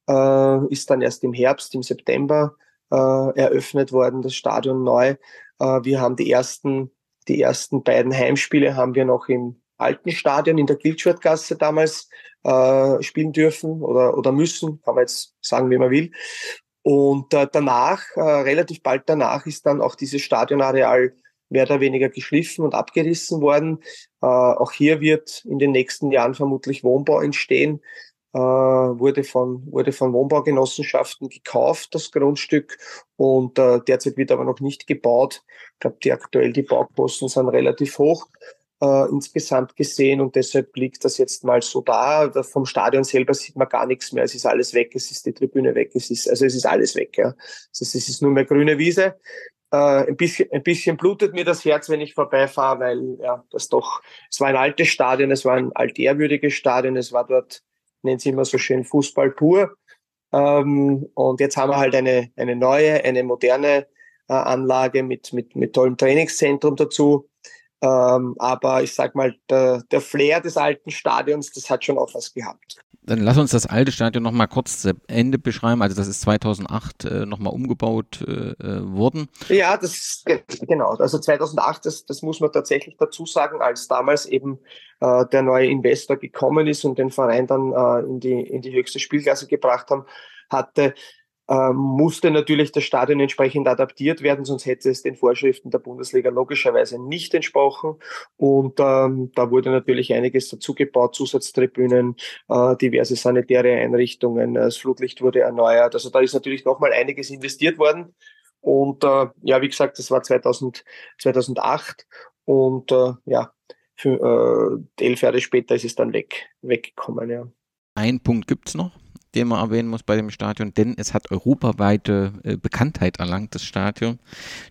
äh, ist dann erst im Herbst, im September äh, eröffnet worden, das Stadion neu. Äh, wir haben die ersten die ersten beiden Heimspiele haben wir noch im alten Stadion in der Giltschwertgasse damals äh, spielen dürfen oder, oder müssen, kann man jetzt sagen, wie man will. Und äh, danach, äh, relativ bald danach, ist dann auch dieses Stadionareal mehr oder weniger geschliffen und abgerissen worden. Äh, auch hier wird in den nächsten Jahren vermutlich Wohnbau entstehen. Äh, wurde von wurde von Wohnbaugenossenschaften gekauft das Grundstück und äh, derzeit wird aber noch nicht gebaut. Ich glaube, die aktuell die Baukosten sind relativ hoch äh, insgesamt gesehen und deshalb liegt das jetzt mal so da. Vom Stadion selber sieht man gar nichts mehr. Es ist alles weg, es ist die Tribüne weg, es ist, also es ist alles weg. Ja. Also es ist nur mehr grüne Wiese. Äh, ein, bisschen, ein bisschen blutet mir das Herz, wenn ich vorbeifahre, weil ja, das doch, es war ein altes Stadion, es war ein altehrwürdiges Stadion, es war dort, nennen sie immer so schön, Fußball pur. Ähm, und jetzt haben wir halt eine, eine neue, eine moderne äh, Anlage mit, mit, mit tollem Trainingszentrum dazu. Ähm, aber ich sag mal, der, der Flair des alten Stadions, das hat schon auch was gehabt. Dann lass uns das alte Stadion nochmal kurz zu Ende beschreiben. Also das ist 2008 äh, nochmal umgebaut äh, äh, worden. Ja, das genau. Also 2008, das, das muss man tatsächlich dazu sagen, als damals eben äh, der neue Investor gekommen ist und den Verein dann äh, in, die, in die höchste Spielklasse gebracht haben, hatte ähm, musste natürlich das Stadion entsprechend adaptiert werden, sonst hätte es den Vorschriften der Bundesliga logischerweise nicht entsprochen. Und ähm, da wurde natürlich einiges dazugebaut, Zusatztribünen, äh, diverse sanitäre Einrichtungen, das Flutlicht wurde erneuert. Also da ist natürlich nochmal einiges investiert worden. Und äh, ja, wie gesagt, das war 2000, 2008 und äh, ja, für, äh, elf Jahre später ist es dann weg, weggekommen. Ja. Ein Punkt gibt's noch den man erwähnen muss bei dem Stadion, denn es hat europaweite äh, Bekanntheit erlangt, das Stadion,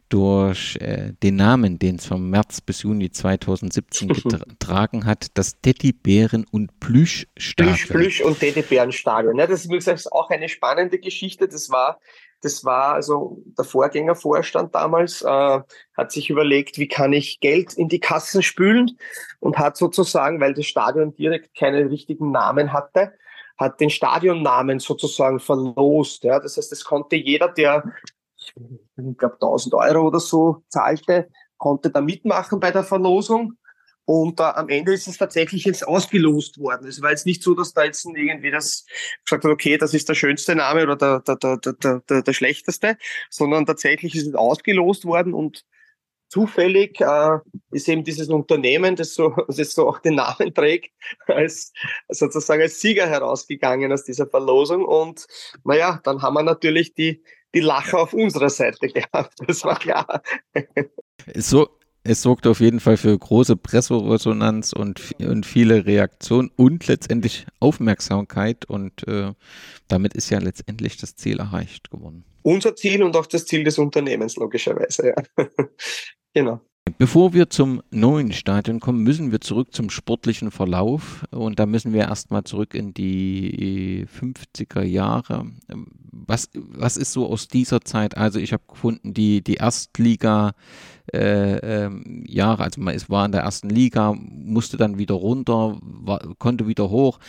durch äh, den Namen, den es vom März bis Juni 2017 getragen hat, das Teddybären- und Plüschstadion. Plüsch, Plüsch und Teddybärenstadion. Ja, das ist auch eine spannende Geschichte. Das war das war also der Vorgängervorstand damals, äh, hat sich überlegt, wie kann ich Geld in die Kassen spülen und hat sozusagen, weil das Stadion direkt keinen richtigen Namen hatte, hat den Stadionnamen sozusagen verlost. Ja. Das heißt, es konnte jeder, der, ich glaube, 1000 Euro oder so zahlte, konnte da mitmachen bei der Verlosung. Und äh, am Ende ist es tatsächlich jetzt ausgelost worden. Es war jetzt nicht so, dass da jetzt irgendwie das gesagt hat, okay, das ist der schönste Name oder der, der, der, der, der, der schlechteste, sondern tatsächlich ist es ausgelost worden und zufällig äh, ist eben dieses Unternehmen, das so, das so auch den Namen trägt, als sozusagen als Sieger herausgegangen aus dieser Verlosung. Und naja, dann haben wir natürlich die, die Lacher auf unserer Seite gehabt. Das war klar. So, es sorgte auf jeden Fall für große Presseresonanz und, und viele Reaktionen und letztendlich Aufmerksamkeit. Und äh, damit ist ja letztendlich das Ziel erreicht geworden. Unser Ziel und auch das Ziel des Unternehmens, logischerweise, ja. Genau. Bevor wir zum neuen Stadion kommen, müssen wir zurück zum sportlichen Verlauf. Und da müssen wir erstmal zurück in die 50er Jahre. Was, was ist so aus dieser Zeit? Also ich habe gefunden, die, die Erstliga äh, ähm, Jahre, also man es war in der ersten Liga, musste dann wieder runter, war, konnte wieder hoch.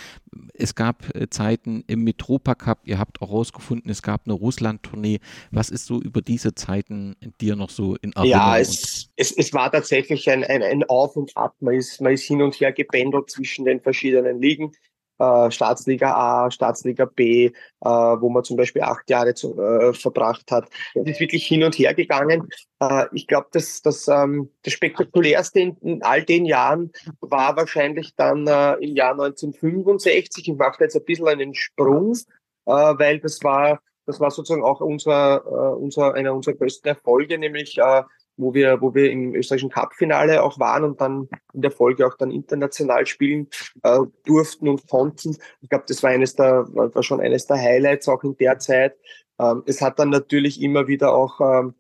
Es gab äh, Zeiten im Metropa Cup, ihr habt auch rausgefunden, es gab eine Russland-Tournee. Was ist so über diese Zeiten dir noch so in Erinnerung? Ja, es, es, es war tatsächlich ein, ein, ein Auf und Ab. Man ist, man ist hin und her gependelt zwischen den verschiedenen Ligen äh, Staatsliga A, Staatsliga B, äh, wo man zum Beispiel acht Jahre zu, äh, verbracht hat. Es ist wirklich hin und her gegangen. Äh, ich glaube, dass das, ähm, das Spektakulärste in, in, all den Jahren war wahrscheinlich dann äh, im Jahr 1965. Ich mache jetzt ein bisschen einen Sprung, weil das war das war sozusagen auch unser, unser, einer unserer größten Erfolge, nämlich wo wir, wo wir im österreichischen Cup-Finale auch waren und dann in der Folge auch dann international spielen äh, durften und konnten. Ich glaube, das war eines der, war schon eines der Highlights auch in der Zeit. Ähm, es hat dann natürlich immer wieder auch ähm,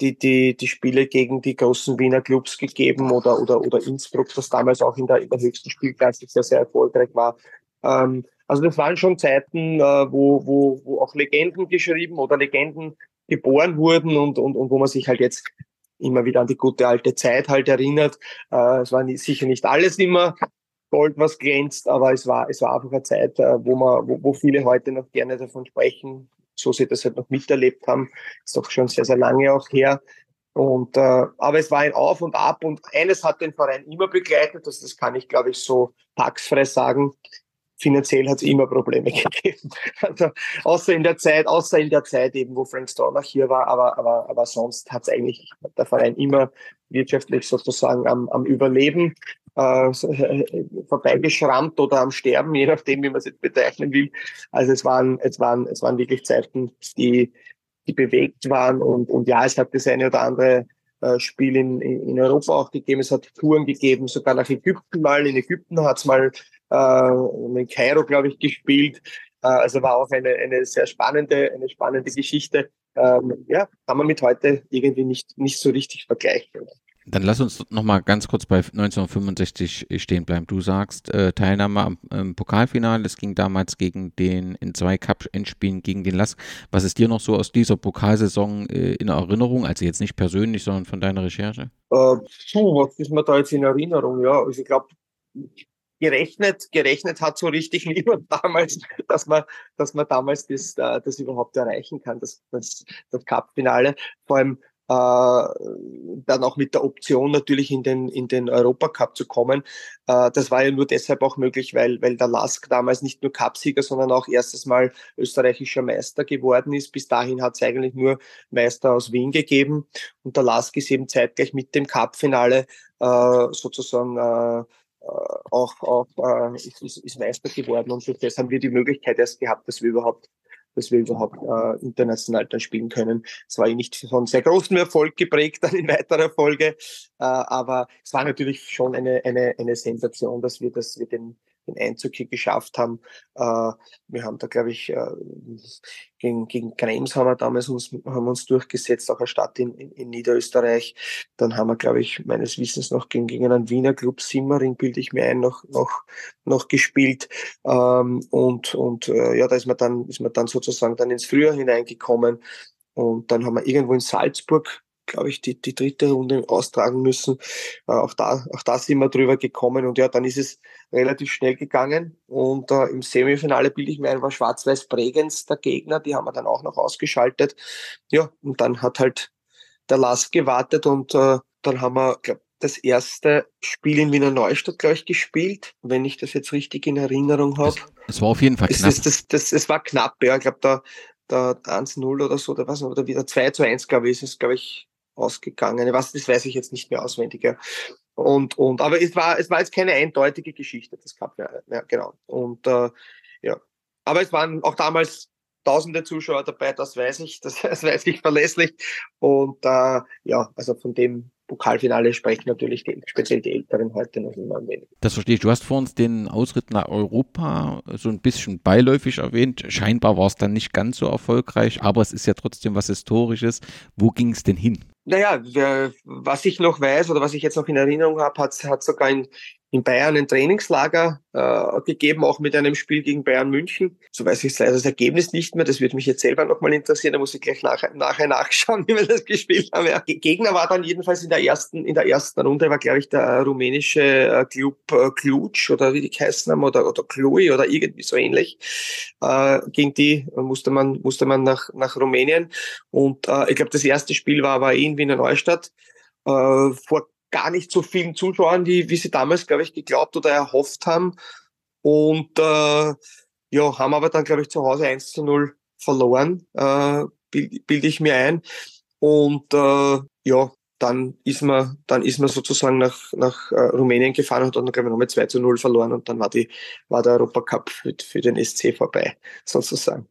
die, die, die Spiele gegen die großen Wiener Clubs gegeben oder, oder, oder Innsbruck, das damals auch in der, in der höchsten Spielklasse sehr, sehr erfolgreich war. Ähm, also das waren schon Zeiten, äh, wo, wo, wo auch Legenden geschrieben oder Legenden geboren wurden und, und, und wo man sich halt jetzt immer wieder an die gute alte Zeit halt erinnert. Äh, es war nie, sicher nicht alles immer Gold, was glänzt, aber es war, es war einfach eine Zeit, äh, wo man, wo, wo viele heute noch gerne davon sprechen, so sie das halt noch miterlebt haben. Ist doch schon sehr, sehr lange auch her. Und, äh, aber es war ein Auf und Ab und eines hat den Verein immer begleitet, das, das kann ich, glaube ich, so tagsfrei sagen finanziell hat es immer Probleme gegeben. Also außer in der Zeit, außer in der Zeit eben, wo Frank Stornach hier war, aber, aber, aber sonst hat es eigentlich der Verein immer wirtschaftlich sozusagen am, am Überleben äh, vorbeigeschrammt oder am Sterben, je nachdem, wie man es jetzt bezeichnen will. Also es waren, es waren, es waren wirklich Zeiten, die, die bewegt waren und, und ja, es hat das eine oder andere äh, Spiel in, in Europa auch gegeben. Es hat Touren gegeben, sogar nach Ägypten mal. In Ägypten hat es mal äh, in Kairo, glaube ich, gespielt. Äh, also war auch eine, eine sehr spannende, eine spannende Geschichte. Ähm, ja, kann man mit heute irgendwie nicht, nicht so richtig vergleichen. Dann lass uns noch mal ganz kurz bei 1965 stehen bleiben. Du sagst äh, Teilnahme am ähm, Pokalfinale. Es ging damals gegen den in zwei Cup-Endspielen gegen den Lask. Was ist dir noch so aus dieser Pokalsaison äh, in Erinnerung? Also jetzt nicht persönlich, sondern von deiner Recherche? Äh, puh, was ist mir da jetzt in Erinnerung? Ja, also ich glaube, gerechnet, gerechnet hat so richtig niemand damals, dass man, dass man damals das, äh, das überhaupt erreichen kann, das, das, das Cup-Finale. Vor allem dann auch mit der Option natürlich in den, in den Europacup zu kommen. Äh, das war ja nur deshalb auch möglich, weil, weil der Lask damals nicht nur Cupsieger, sondern auch erstes Mal österreichischer Meister geworden ist. Bis dahin hat es eigentlich nur Meister aus Wien gegeben und der Lask ist eben zeitgleich mit dem Cup-Finale äh, sozusagen äh, äh, auch, auch äh, ist, ist, Meister geworden und durch das haben wir die Möglichkeit erst gehabt, dass wir überhaupt dass wir überhaupt äh, international dann spielen können. Es war nicht von sehr großem Erfolg geprägt dann in weiterer Folge, äh, aber es war natürlich schon eine, eine, eine Sensation, dass wir, dass wir den, den Einzug hier geschafft haben. Äh, wir haben da, glaube ich, äh, gegen, gegen Krems haben wir damals uns, haben uns durchgesetzt, auch eine Stadt in, in, in Niederösterreich. Dann haben wir, glaube ich, meines Wissens noch gegen, gegen einen Wiener Club Simmering, bilde ich mir ein, noch, noch, noch gespielt. Ähm, und und äh, ja, da ist man dann, ist man dann sozusagen dann ins Frühjahr hineingekommen. Und dann haben wir irgendwo in Salzburg glaube ich, die, die dritte Runde austragen müssen. Äh, auch, da, auch da sind wir drüber gekommen und ja, dann ist es relativ schnell gegangen und äh, im Semifinale bilde ich mir ein, war Schwarz-Weiß Bregenz der Gegner, die haben wir dann auch noch ausgeschaltet. Ja, und dann hat halt der Last gewartet und äh, dann haben wir, glaube das erste Spiel in Wiener Neustadt, glaube ich, gespielt, wenn ich das jetzt richtig in Erinnerung habe. Es war auf jeden Fall knapp. Es, das, das, das, war knapp, ja. Ich glaube, da, da 1-0 oder so, oder was, oder wieder 2 zu 1, glaube ich, ist es, glaube ich, ausgegangen. Was, das weiß ich jetzt nicht mehr auswendig. Ja. Und, und, aber es war, es war jetzt keine eindeutige Geschichte, das gab ja, ja genau. Und äh, ja, aber es waren auch damals tausende Zuschauer dabei, das weiß ich, das, das weiß ich verlässlich. Und äh, ja, also von dem Pokalfinale sprechen natürlich die, speziell die Älteren heute noch immer ein wenig. Das verstehe ich. Du hast vor uns den Ausritt nach Europa so ein bisschen beiläufig erwähnt. Scheinbar war es dann nicht ganz so erfolgreich, aber es ist ja trotzdem was Historisches. Wo ging es denn hin? Naja, was ich noch weiß oder was ich jetzt noch in Erinnerung habe, hat, hat sogar in, in Bayern ein Trainingslager äh, gegeben, auch mit einem Spiel gegen Bayern München. So weiß ich leider das Ergebnis nicht mehr. Das würde mich jetzt selber nochmal interessieren. Da muss ich gleich nachher, nachher nachschauen, wie wir das gespielt haben. Ja. Gegner war dann jedenfalls in der ersten, in der ersten Runde war, glaube ich, der rumänische äh, Club äh, Kluc oder wie die heißen haben oder, oder Clui oder irgendwie so ähnlich. Äh, gegen die musste man, musste man nach, nach Rumänien. Und äh, ich glaube, das erste Spiel war aber in Wiener Neustadt. Äh, vor gar nicht so vielen Zuschauern, die, wie sie damals, glaube ich, geglaubt oder erhofft haben. Und äh, ja, haben aber dann, glaube ich, zu Hause 1 zu 0 verloren, äh, bilde bild ich mir ein. Und äh, ja, dann ist man, dann ist man sozusagen nach, nach äh, Rumänien gefahren und dann, glaube ich, nochmal 2 zu 0 verloren und dann war die, war der Europacup für, für den SC vorbei, sozusagen.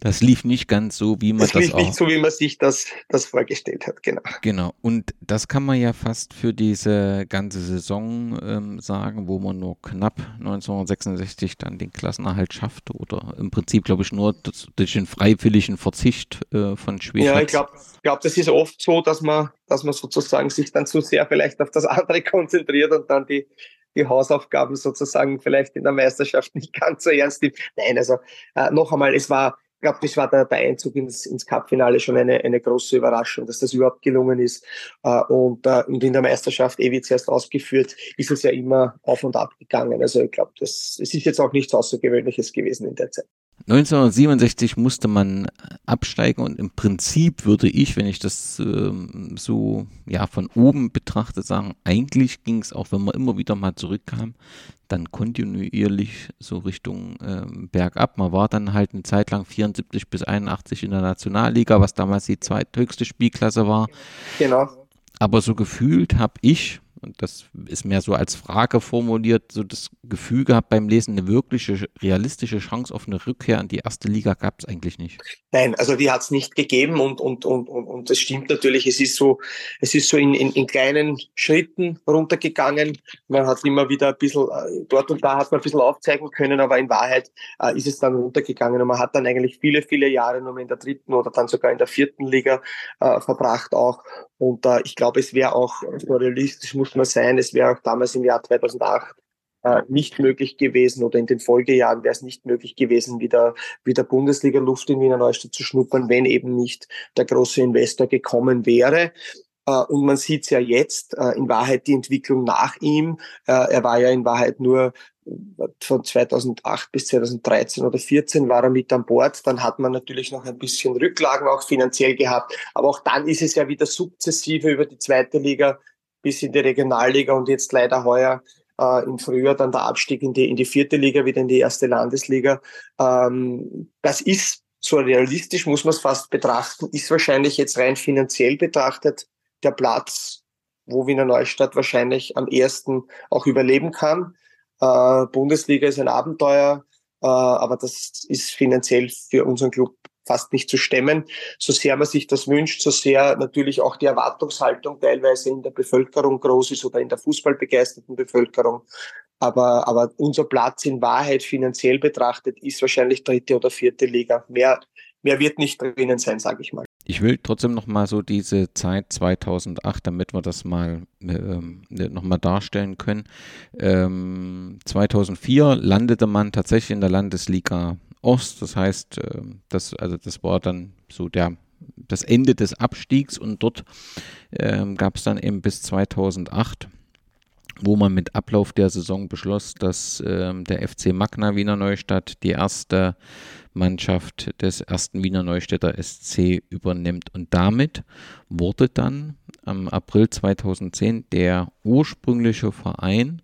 Das lief nicht ganz so, wie man das, das lief auch. nicht so, wie man sich das, das vorgestellt hat, genau. Genau. Und das kann man ja fast für diese ganze Saison ähm, sagen, wo man nur knapp 1966 dann den Klassenerhalt schafft oder im Prinzip, glaube ich, nur durch den freiwilligen Verzicht äh, von Schweden. Ja, ich glaube, glaub, das ist oft so, dass man, dass man sozusagen sich dann zu sehr vielleicht auf das andere konzentriert und dann die, die Hausaufgaben sozusagen vielleicht in der Meisterschaft nicht ganz so ernst nimmt. Nein, also äh, noch einmal, es war ich glaube, das war der, der Einzug ins, ins Cup-Finale schon eine, eine große Überraschung, dass das überhaupt gelungen ist. Äh, und, äh, und in der Meisterschaft, eh wie zuerst ausgeführt, ist es ja immer auf und ab gegangen. Also ich glaube, das es ist jetzt auch nichts Außergewöhnliches gewesen in der Zeit. 1967 musste man absteigen und im Prinzip würde ich, wenn ich das ähm, so ja von oben betrachte, sagen, eigentlich ging es auch, wenn man immer wieder mal zurückkam, dann kontinuierlich so Richtung ähm, bergab. Man war dann halt eine Zeit lang 74 bis 81 in der Nationalliga, was damals die zweithöchste Spielklasse war. Genau. Aber so gefühlt habe ich, und das ist mehr so als Frage formuliert, so das Gefühl gehabt beim Lesen, eine wirkliche, realistische Chance auf eine Rückkehr an die erste Liga gab es eigentlich nicht. Nein, also die hat es nicht gegeben und, und, und, und, und das stimmt natürlich, es ist so, es ist so in, in, in kleinen Schritten runtergegangen. Man hat immer wieder ein bisschen, äh, dort und da hat man ein bisschen aufzeigen können, aber in Wahrheit äh, ist es dann runtergegangen und man hat dann eigentlich viele, viele Jahre nur in der dritten oder dann sogar in der vierten Liga äh, verbracht auch. Und äh, ich glaube, es wäre auch realistisch, muss man sein, es wäre auch damals im Jahr 2008 äh, nicht möglich gewesen oder in den Folgejahren wäre es nicht möglich gewesen, wieder, wieder Bundesliga-Luft in Wiener Neustadt zu schnuppern, wenn eben nicht der große Investor gekommen wäre. Äh, und man sieht es ja jetzt, äh, in Wahrheit die Entwicklung nach ihm. Äh, er war ja in Wahrheit nur von 2008 bis 2013 oder 14 war er mit an Bord. Dann hat man natürlich noch ein bisschen Rücklagen auch finanziell gehabt. Aber auch dann ist es ja wieder sukzessive über die zweite Liga bis in die Regionalliga und jetzt leider heuer äh, im Frühjahr dann der Abstieg in die, in die vierte Liga, wieder in die erste Landesliga. Ähm, das ist so realistisch, muss man es fast betrachten, ist wahrscheinlich jetzt rein finanziell betrachtet der Platz, wo Wiener Neustadt wahrscheinlich am ersten auch überleben kann. Äh, Bundesliga ist ein Abenteuer, äh, aber das ist finanziell für unseren Club fast nicht zu stemmen. So sehr man sich das wünscht, so sehr natürlich auch die Erwartungshaltung teilweise in der Bevölkerung groß ist oder in der fußballbegeisterten Bevölkerung. Aber, aber unser Platz in Wahrheit finanziell betrachtet ist wahrscheinlich dritte oder vierte Liga. Mehr, mehr wird nicht drinnen sein, sage ich mal. Ich will trotzdem noch mal so diese Zeit 2008, damit wir das mal ähm, noch mal darstellen können. Ähm, 2004 landete man tatsächlich in der Landesliga Ost. Das heißt, äh, das, also das war dann so der, das Ende des Abstiegs und dort ähm, gab es dann eben bis 2008 wo man mit Ablauf der Saison beschloss, dass ähm, der FC Magna Wiener Neustadt die erste Mannschaft des ersten Wiener Neustädter SC übernimmt. Und damit wurde dann am April 2010 der ursprüngliche Verein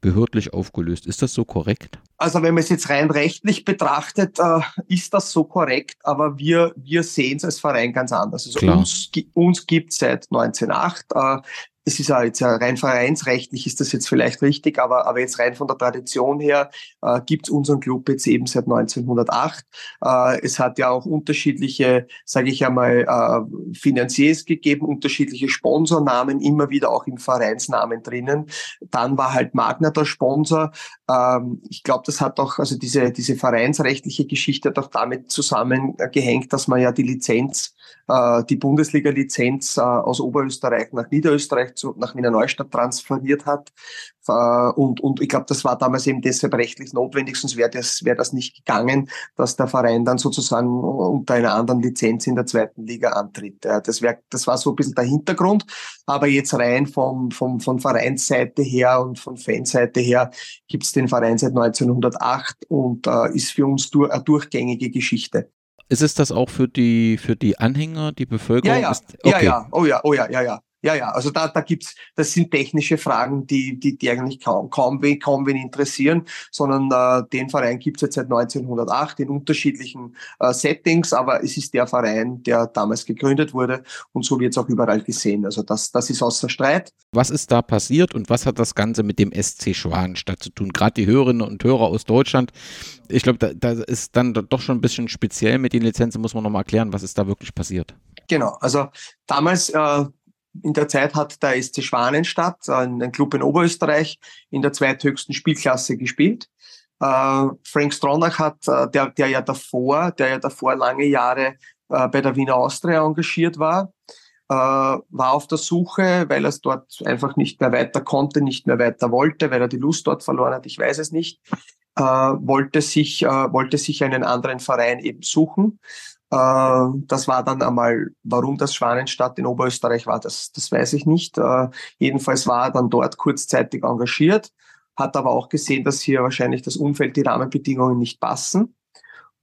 behördlich aufgelöst. Ist das so korrekt? Also wenn man es jetzt rein rechtlich betrachtet, äh, ist das so korrekt, aber wir, wir sehen es als Verein ganz anders. Also Klar. uns, uns gibt seit 1908 äh, es ist ja jetzt rein vereinsrechtlich ist das jetzt vielleicht richtig, aber, aber jetzt rein von der Tradition her äh, gibt es unseren Club jetzt eben seit 1908. Äh, es hat ja auch unterschiedliche, sage ich einmal, äh, Finanziers gegeben, unterschiedliche Sponsornamen, immer wieder auch im Vereinsnamen drinnen. Dann war halt Magna der Sponsor. Ähm, ich glaube, das hat auch, also diese, diese vereinsrechtliche Geschichte hat auch damit zusammengehängt, dass man ja die Lizenz, äh, die Bundesliga-Lizenz äh, aus Oberösterreich nach Niederösterreich zu, nach Wiener Neustadt transferiert hat. Äh, und, und ich glaube, das war damals eben deshalb rechtlich notwendig, sonst wäre das, wär das nicht gegangen, dass der Verein dann sozusagen unter einer anderen Lizenz in der zweiten Liga antritt. Das, wär, das war so ein bisschen der Hintergrund. Aber jetzt rein vom, vom, von Vereinsseite her und von Fanseite her gibt es den Verein seit 1908 und äh, ist für uns dur eine durchgängige Geschichte. Ist es das auch für die, für die Anhänger, die Bevölkerung? Ja, ja. Ist, okay. ja, ja, oh ja, oh ja, ja, ja. Ja, ja, also da, da gibt's, das sind technische Fragen, die, die, die eigentlich kaum, kaum, wen, kaum wen interessieren, sondern äh, den Verein gibt's jetzt seit 1908 in unterschiedlichen äh, Settings, aber es ist der Verein, der damals gegründet wurde und so wird's auch überall gesehen. Also das, das ist außer Streit. Was ist da passiert und was hat das Ganze mit dem SC Schwanenstadt zu tun? Gerade die Hörerinnen und Hörer aus Deutschland, ich glaube, da, da ist dann doch schon ein bisschen speziell mit den Lizenzen, muss man nochmal erklären, was ist da wirklich passiert. Genau, also damals äh, in der Zeit hat der SC Schwanenstadt, ein Club in Oberösterreich, in der zweithöchsten Spielklasse gespielt. Äh, Frank Stronach hat, äh, der, der ja davor, der ja davor lange Jahre äh, bei der Wiener Austria engagiert war, war auf der Suche, weil er es dort einfach nicht mehr weiter konnte, nicht mehr weiter wollte, weil er die Lust dort verloren hat, ich weiß es nicht, wollte sich, wollte sich einen anderen Verein eben suchen äh, das war dann einmal, warum das Schwanenstadt in Oberösterreich war, das, das weiß ich nicht. Äh, jedenfalls war er dann dort kurzzeitig engagiert, hat aber auch gesehen, dass hier wahrscheinlich das Umfeld, die Rahmenbedingungen nicht passen.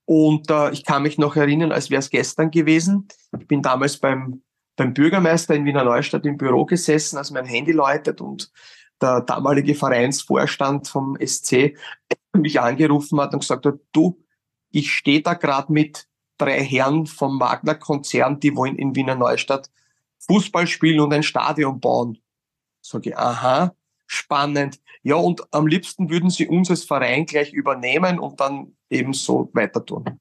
Und äh, ich kann mich noch erinnern, als wäre es gestern gewesen. Ich bin damals beim, beim Bürgermeister in Wiener Neustadt im Büro gesessen, als mein Handy läutet und der damalige Vereinsvorstand vom SC mich angerufen hat und gesagt hat, du, ich stehe da gerade mit drei Herren vom Wagner-Konzern, die wollen in Wiener Neustadt Fußball spielen und ein Stadion bauen. Sage ich, aha, spannend. Ja, und am liebsten würden sie uns als Verein gleich übernehmen und dann eben so weiter tun.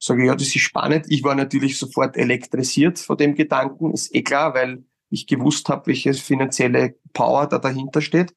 Sage ich, ja, das ist spannend. Ich war natürlich sofort elektrisiert von dem Gedanken, ist eh klar, weil ich gewusst habe, welche finanzielle Power da dahinter steht.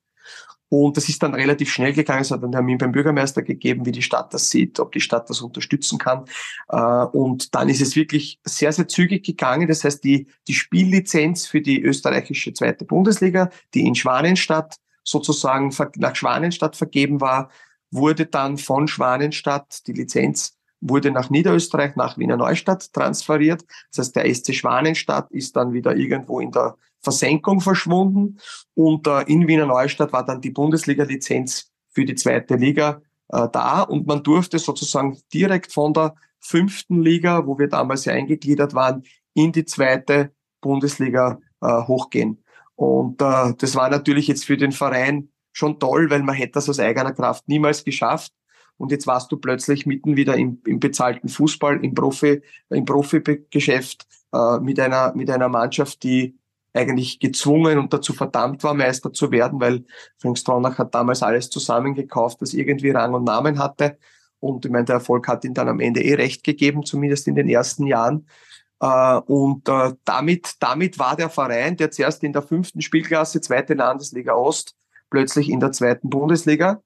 Und das ist dann relativ schnell gegangen. Es hat einen Termin beim Bürgermeister gegeben, wie die Stadt das sieht, ob die Stadt das unterstützen kann. Äh, und dann ist es wirklich sehr, sehr zügig gegangen. Das heißt, die, die Spiellizenz für die österreichische zweite Bundesliga, die in Schwanenstadt sozusagen nach Schwanenstadt vergeben war, wurde dann von Schwanenstadt die Lizenz wurde nach Niederösterreich, nach Wiener Neustadt transferiert. Das heißt, der SC Schwanenstadt ist dann wieder irgendwo in der Versenkung verschwunden. Und äh, in Wiener Neustadt war dann die Bundesliga-Lizenz für die zweite Liga äh, da. Und man durfte sozusagen direkt von der fünften Liga, wo wir damals ja eingegliedert waren, in die zweite Bundesliga äh, hochgehen. Und äh, das war natürlich jetzt für den Verein schon toll, weil man hätte das aus eigener Kraft niemals geschafft. Und jetzt warst du plötzlich mitten wieder im, im bezahlten Fußball, im Profi, im Profigeschäft äh, mit einer mit einer Mannschaft, die eigentlich gezwungen und dazu verdammt war, Meister zu werden, weil Frank Stronach hat damals alles zusammengekauft, das irgendwie Rang und Namen hatte. Und ich meine, der Erfolg hat ihn dann am Ende eh recht gegeben, zumindest in den ersten Jahren. Äh, und äh, damit, damit war der Verein, der zuerst in der fünften Spielklasse, zweite Landesliga Ost, plötzlich in der zweiten Bundesliga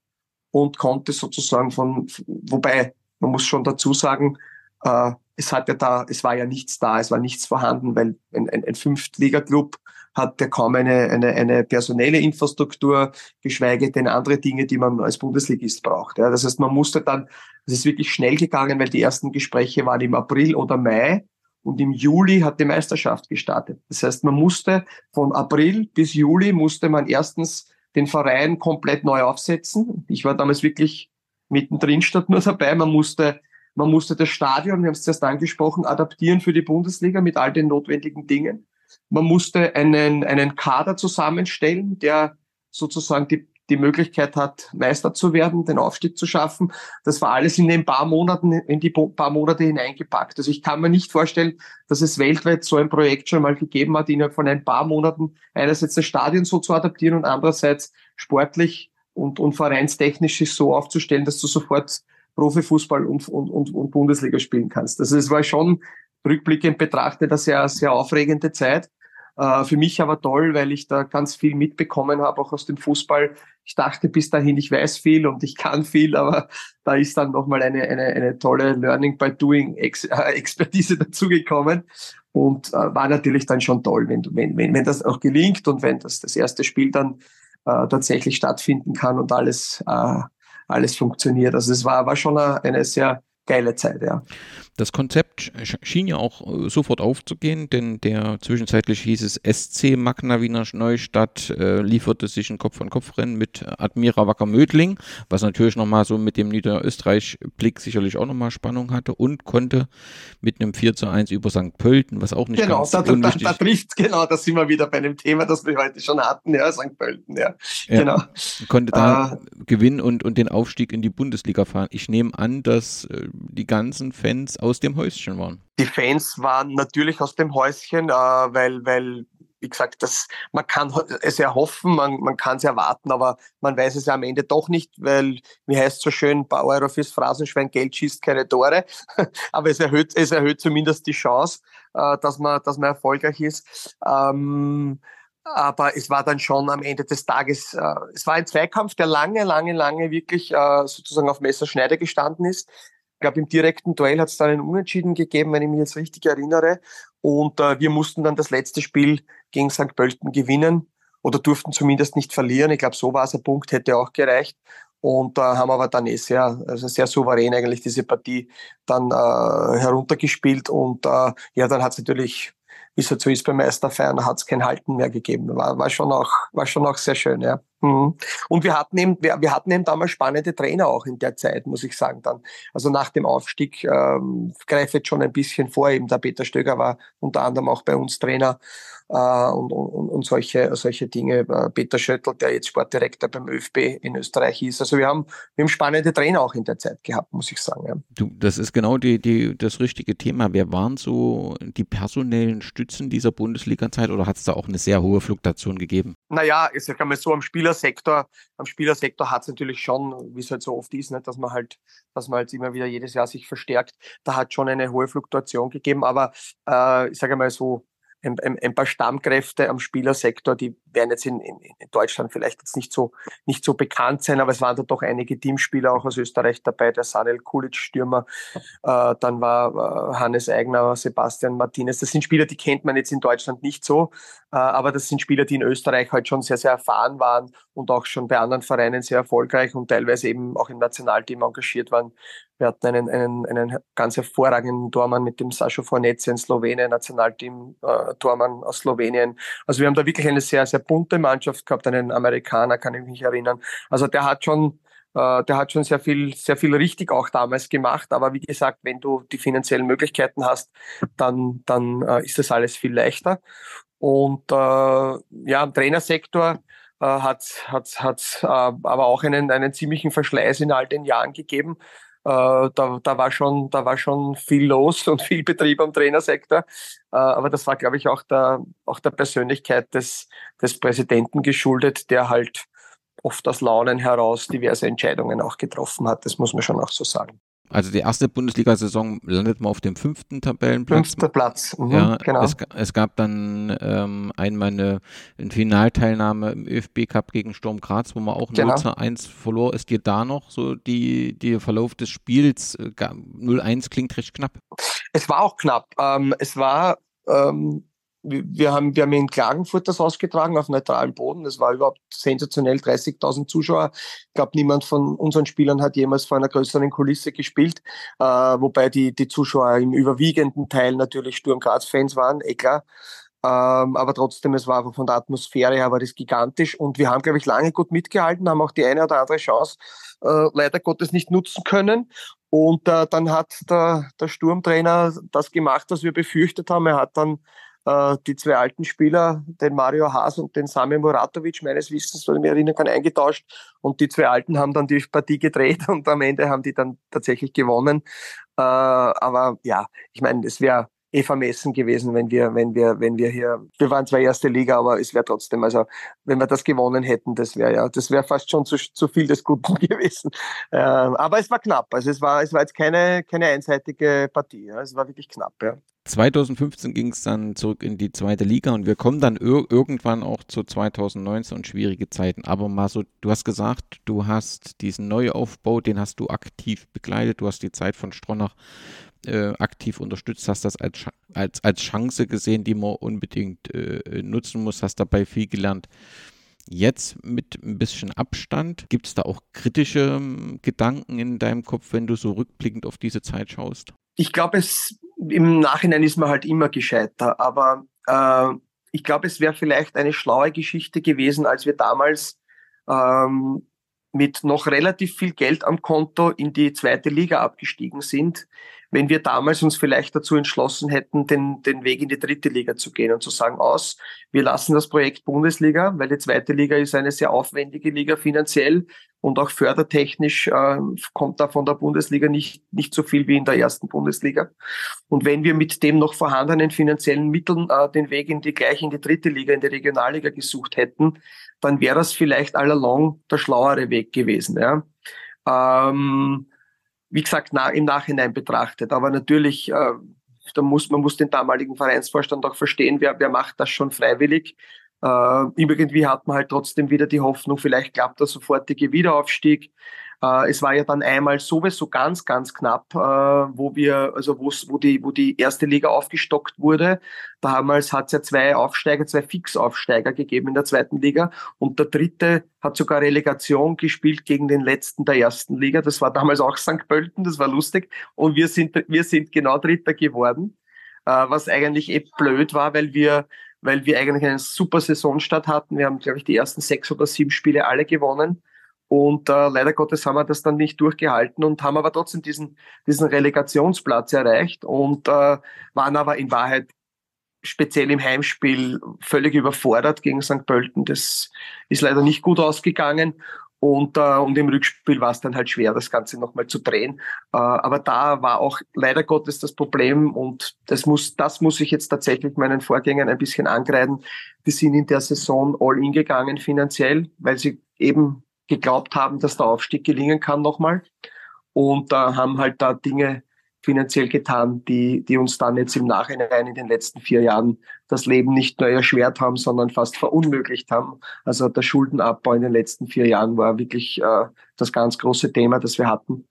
und konnte sozusagen von, wobei man muss schon dazu sagen, äh, es hat ja da, es war ja nichts da, es war nichts vorhanden, weil ein, ein, ein Fünftliga-Club hat ja kaum eine, eine, eine personelle Infrastruktur, geschweige denn andere Dinge, die man als Bundesligist braucht. Ja, das heißt, man musste dann, es ist wirklich schnell gegangen, weil die ersten Gespräche waren im April oder Mai und im Juli hat die Meisterschaft gestartet. Das heißt, man musste von April bis Juli musste man erstens den Verein komplett neu aufsetzen. Ich war damals wirklich mittendrin statt nur dabei. Man musste, man musste das Stadion, wir haben es zuerst angesprochen, adaptieren für die Bundesliga mit all den notwendigen Dingen. Man musste einen, einen Kader zusammenstellen, der sozusagen die die Möglichkeit hat, Meister zu werden, den Aufstieg zu schaffen. Das war alles in den paar Monaten, in die paar Monate hineingepackt. Also ich kann mir nicht vorstellen, dass es weltweit so ein Projekt schon mal gegeben hat, innerhalb von ein paar Monaten einerseits das Stadion so zu adaptieren und andererseits sportlich und, und vereinstechnisch sich so aufzustellen, dass du sofort Profifußball und, und, und, und Bundesliga spielen kannst. Also es war schon rückblickend betrachtet eine sehr, sehr aufregende Zeit. Äh, für mich aber toll, weil ich da ganz viel mitbekommen habe, auch aus dem Fußball. Ich dachte bis dahin, ich weiß viel und ich kann viel, aber da ist dann nochmal eine, eine, eine tolle Learning by Doing Ex Expertise dazugekommen und äh, war natürlich dann schon toll, wenn, wenn, wenn, wenn das auch gelingt und wenn das, das erste Spiel dann äh, tatsächlich stattfinden kann und alles, äh, alles funktioniert. Also es war, war schon eine, eine sehr geile Zeit, ja. Das Konzept schien ja auch äh, sofort aufzugehen, denn der zwischenzeitlich hieß es SC Magna Wiener Neustadt äh, lieferte sich ein Kopf-an-Kopf-Rennen mit Admira Wacker Mödling, was natürlich nochmal so mit dem Niederösterreich-Blick sicherlich auch nochmal Spannung hatte und konnte mit einem 4 zu 1 über St. Pölten, was auch nicht genau, ganz da, da, da, da trifft genau, da sind wir wieder bei einem Thema, das wir heute schon hatten, ja, St. Pölten, ja. ja genau. Konnte da äh, gewinnen und, und den Aufstieg in die Bundesliga fahren. Ich nehme an, dass äh, die ganzen Fans aus dem Häuschen waren. Die Fans waren natürlich aus dem Häuschen, äh, weil, weil wie gesagt, das, man kann es erhoffen, man, man kann es erwarten, aber man weiß es ja am Ende doch nicht, weil, wie heißt es so schön, ein paar Euro fürs Phrasenschwein, Geld schießt keine Tore. aber es erhöht, es erhöht zumindest die Chance, äh, dass, man, dass man erfolgreich ist. Ähm, aber es war dann schon am Ende des Tages, äh, es war ein Zweikampf, der lange, lange, lange wirklich äh, sozusagen auf Messerschneide gestanden ist. Ich glaube, im direkten Duell hat es dann einen Unentschieden gegeben, wenn ich mich jetzt richtig erinnere. Und äh, wir mussten dann das letzte Spiel gegen St. Pölten gewinnen oder durften zumindest nicht verlieren. Ich glaube, so war es. Ein Punkt hätte auch gereicht. Und äh, haben aber dann eh sehr, also sehr souverän eigentlich diese Partie dann äh, heruntergespielt. Und äh, ja, dann hat es natürlich wie halt so ist bei Meisterfeiern, hat es kein Halten mehr gegeben. War, war, schon auch, war schon auch sehr schön, ja. Mhm. Und wir hatten eben, wir, wir, hatten eben damals spannende Trainer auch in der Zeit, muss ich sagen dann. Also nach dem Aufstieg ähm, greife jetzt schon ein bisschen vor, eben der Peter Stöger war unter anderem auch bei uns Trainer äh, und, und, und solche, solche Dinge. Äh, Peter Schöttl, der jetzt Sportdirektor beim ÖFB in Österreich ist. Also wir haben, wir haben spannende Trainer auch in der Zeit gehabt, muss ich sagen. Ja. Du, das ist genau die, die, das richtige Thema. Wer waren so die personellen Stützen dieser Bundesliga-Zeit oder hat es da auch eine sehr hohe Fluktuation gegeben? Naja, ich sage mal so, am Spielersektor, am Spielersektor hat es natürlich schon, wie es halt so oft ist, nicht, dass man halt, dass man halt immer wieder jedes Jahr sich verstärkt. Da hat schon eine hohe Fluktuation gegeben, aber äh, ich sage mal so, ein, ein, ein, paar Stammkräfte am Spielersektor, die werden jetzt in, in, in, Deutschland vielleicht jetzt nicht so, nicht so bekannt sein, aber es waren da doch einige Teamspieler auch aus Österreich dabei, der Sanel Kulic Stürmer, äh, dann war äh, Hannes Eigner, Sebastian Martinez. Das sind Spieler, die kennt man jetzt in Deutschland nicht so, äh, aber das sind Spieler, die in Österreich halt schon sehr, sehr erfahren waren und auch schon bei anderen Vereinen sehr erfolgreich und teilweise eben auch im Nationalteam engagiert waren. Wir hatten einen, einen, einen ganz hervorragenden Tormann mit dem Sascho Fornetze in Slowenien, Nationalteam äh, Tormann aus Slowenien. Also wir haben da wirklich eine sehr, sehr bunte Mannschaft gehabt, einen Amerikaner, kann ich mich erinnern. Also der hat schon äh, der hat schon sehr viel, sehr viel richtig auch damals gemacht. Aber wie gesagt, wenn du die finanziellen Möglichkeiten hast, dann, dann äh, ist das alles viel leichter. Und äh, ja, im Trainersektor äh, hat es äh, aber auch einen, einen ziemlichen Verschleiß in all den Jahren gegeben. Äh, da, da, war schon, da war schon viel los und viel Betrieb am Trainersektor. Äh, aber das war, glaube ich, auch der, auch der Persönlichkeit des, des Präsidenten geschuldet, der halt oft aus Launen heraus diverse Entscheidungen auch getroffen hat. Das muss man schon auch so sagen. Also die erste Bundesliga-Saison landet man auf dem fünften Tabellenplatz. Fünfter Platz, mhm, ja, genau. Es, es, gab dann ähm, einmal eine, eine Finalteilnahme im ÖFB Cup gegen Sturm Graz, wo man auch genau. 0 zu 1 verlor. Ist dir da noch so die, die Verlauf des Spiels? 0-1 klingt recht knapp. Es war auch knapp. Ähm, es war ähm, wir haben, wir haben in Klagenfurt das ausgetragen auf neutralem Boden. Das war überhaupt sensationell, 30.000 Zuschauer. Ich glaube, niemand von unseren Spielern hat jemals vor einer größeren Kulisse gespielt, äh, wobei die, die Zuschauer im überwiegenden Teil natürlich Sturm Graz-Fans waren, eh klar. Ähm, aber trotzdem, es war von der Atmosphäre her war das gigantisch und wir haben, glaube ich, lange gut mitgehalten, haben auch die eine oder andere Chance äh, leider Gottes nicht nutzen können. Und äh, dann hat der, der Sturmtrainer das gemacht, was wir befürchtet haben. Er hat dann die zwei alten Spieler, den Mario Haas und den Sami Muratovic, meines Wissens, wenn ich mich erinnern kann, eingetauscht. Und die zwei Alten haben dann die Partie gedreht und am Ende haben die dann tatsächlich gewonnen. Äh, aber ja, ich meine, es wäre eh vermessen gewesen, wenn wir, wenn wir, wenn wir hier, wir waren zwar erste Liga, aber es wäre trotzdem, also wenn wir das gewonnen hätten, das wäre ja, das wäre fast schon zu, zu viel des Guten gewesen. Äh, aber es war knapp, also es war, es war jetzt keine, keine einseitige Partie, ja. es war wirklich knapp, ja. 2015 ging es dann zurück in die zweite Liga und wir kommen dann ir irgendwann auch zu 2019 und schwierige Zeiten. Aber mal so, du hast gesagt, du hast diesen Neuaufbau, den hast du aktiv begleitet, du hast die Zeit von Stronach äh, aktiv unterstützt, hast das als, als, als Chance gesehen, die man unbedingt äh, nutzen muss, hast dabei viel gelernt. Jetzt mit ein bisschen Abstand, gibt es da auch kritische ähm, Gedanken in deinem Kopf, wenn du so rückblickend auf diese Zeit schaust? ich glaube, es im Nachhinein ist man halt immer gescheiter, aber äh, ich glaube, es wäre vielleicht eine schlaue Geschichte gewesen, als wir damals ähm, mit noch relativ viel Geld am Konto in die zweite Liga abgestiegen sind, wenn wir damals uns vielleicht dazu entschlossen hätten, den, den Weg in die dritte Liga zu gehen und zu sagen, aus, wir lassen das Projekt Bundesliga, weil die zweite Liga ist eine sehr aufwendige Liga finanziell und auch fördertechnisch äh, kommt da von der Bundesliga nicht, nicht so viel wie in der ersten Bundesliga. Und wenn wir mit dem noch vorhandenen finanziellen Mitteln äh, den Weg in die gleich in die dritte Liga, in die Regionalliga gesucht hätten, dann wäre das vielleicht allalong der schlauere Weg gewesen. Ja. Ähm, wie gesagt, na, im Nachhinein betrachtet. Aber natürlich, äh, da muss, man muss den damaligen Vereinsvorstand auch verstehen, wer, wer macht das schon freiwillig. Äh, irgendwie hat man halt trotzdem wieder die Hoffnung, vielleicht klappt der sofortige Wiederaufstieg. Äh, es war ja dann einmal sowieso ganz, ganz knapp, äh, wo wir, also wo die, wo die erste Liga aufgestockt wurde. Damals hat es ja zwei Aufsteiger, zwei Fixaufsteiger gegeben in der zweiten Liga und der dritte hat sogar Relegation gespielt gegen den letzten der ersten Liga. Das war damals auch St. Pölten, das war lustig. Und wir sind, wir sind genau Dritter geworden, äh, was eigentlich eh blöd war, weil wir weil wir eigentlich einen super Saisonstart hatten. Wir haben, glaube ich, die ersten sechs oder sieben Spiele alle gewonnen. Und äh, leider Gottes haben wir das dann nicht durchgehalten und haben aber trotzdem diesen, diesen Relegationsplatz erreicht und äh, waren aber in Wahrheit speziell im Heimspiel völlig überfordert gegen St. Pölten. Das ist leider nicht gut ausgegangen. Und, äh, und im Rückspiel war es dann halt schwer, das Ganze nochmal zu drehen. Äh, aber da war auch leider Gottes das Problem und das muss, das muss ich jetzt tatsächlich meinen Vorgängern ein bisschen angreifen. Die sind in der Saison all in gegangen finanziell, weil sie eben geglaubt haben, dass der Aufstieg gelingen kann nochmal. Und da haben halt da Dinge finanziell getan, die, die uns dann jetzt im Nachhinein in den letzten vier Jahren das Leben nicht nur erschwert haben, sondern fast verunmöglicht haben. Also der Schuldenabbau in den letzten vier Jahren war wirklich äh, das ganz große Thema, das wir hatten.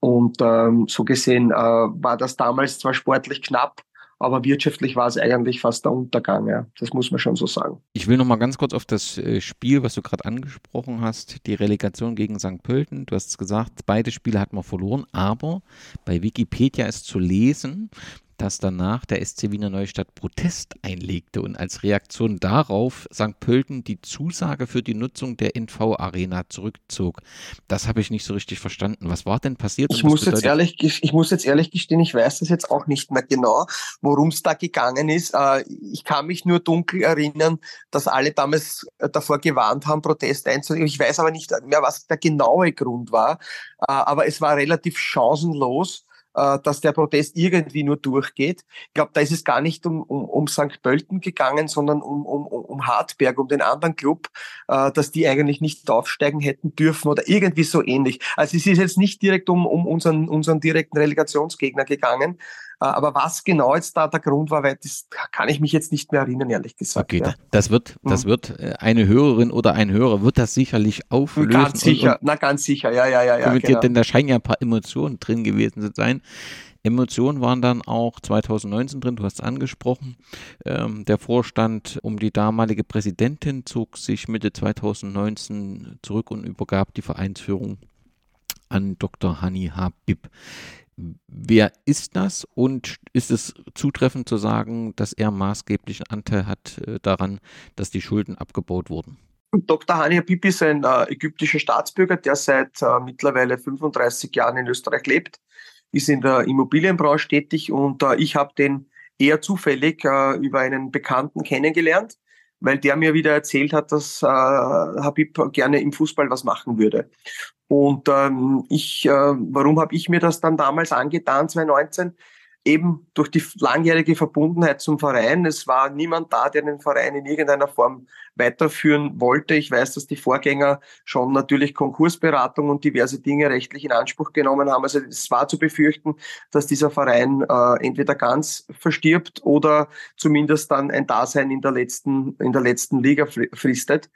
Und ähm, so gesehen äh, war das damals zwar sportlich knapp, aber wirtschaftlich war es eigentlich fast der Untergang, ja. Das muss man schon so sagen. Ich will noch mal ganz kurz auf das äh, Spiel, was du gerade angesprochen hast, die Relegation gegen St. Pölten. Du hast gesagt, beide Spiele hat man verloren, aber bei Wikipedia ist zu lesen, dass danach der SC Wiener Neustadt Protest einlegte und als Reaktion darauf St. Pölten die Zusage für die Nutzung der NV-Arena zurückzog. Das habe ich nicht so richtig verstanden. Was war denn passiert? Ich muss, jetzt ehrlich, ich muss jetzt ehrlich gestehen, ich weiß das jetzt auch nicht mehr genau, worum es da gegangen ist. Äh, ich kann mich nur dunkel erinnern, dass alle damals davor gewarnt haben, Protest einzulegen. Ich weiß aber nicht mehr, was der genaue Grund war. Äh, aber es war relativ chancenlos äh, dass der Protest irgendwie nur durchgeht. Ich glaube, da ist es gar nicht um, um, um St. Pölten gegangen, sondern um, um, um Hartberg, um den anderen Club, äh, dass die eigentlich nicht aufsteigen hätten dürfen oder irgendwie so ähnlich. Also es ist jetzt nicht direkt um, um unseren, unseren direkten Relegationsgegner gegangen, aber was genau jetzt da der Grund war, weil das kann ich mich jetzt nicht mehr erinnern, ehrlich gesagt. Okay, ja. das wird, das mhm. wird äh, eine Hörerin oder ein Hörer wird das sicherlich auflösen. Ganz sicher, und, und na ganz sicher, ja, ja, ja. ja genau. Denn da scheinen ja ein paar Emotionen drin gewesen zu sein. Emotionen waren dann auch 2019 drin, du hast es angesprochen. Ähm, der Vorstand um die damalige Präsidentin zog sich Mitte 2019 zurück und übergab die Vereinsführung an Dr. Hani Habib. Wer ist das und ist es zutreffend zu sagen, dass er maßgeblichen Anteil hat äh, daran, dass die Schulden abgebaut wurden? Dr. Hani Habib ist ein äh, ägyptischer Staatsbürger, der seit äh, mittlerweile 35 Jahren in Österreich lebt, ist in der Immobilienbranche tätig und äh, ich habe den eher zufällig äh, über einen Bekannten kennengelernt, weil der mir wieder erzählt hat, dass äh, Habib gerne im Fußball was machen würde. Und ähm, ich, äh, warum habe ich mir das dann damals angetan, 2019? Eben durch die langjährige Verbundenheit zum Verein. Es war niemand da, der den Verein in irgendeiner Form weiterführen wollte. Ich weiß, dass die Vorgänger schon natürlich Konkursberatung und diverse Dinge rechtlich in Anspruch genommen haben. Also es war zu befürchten, dass dieser Verein äh, entweder ganz verstirbt oder zumindest dann ein Dasein in der letzten, in der letzten Liga fristet.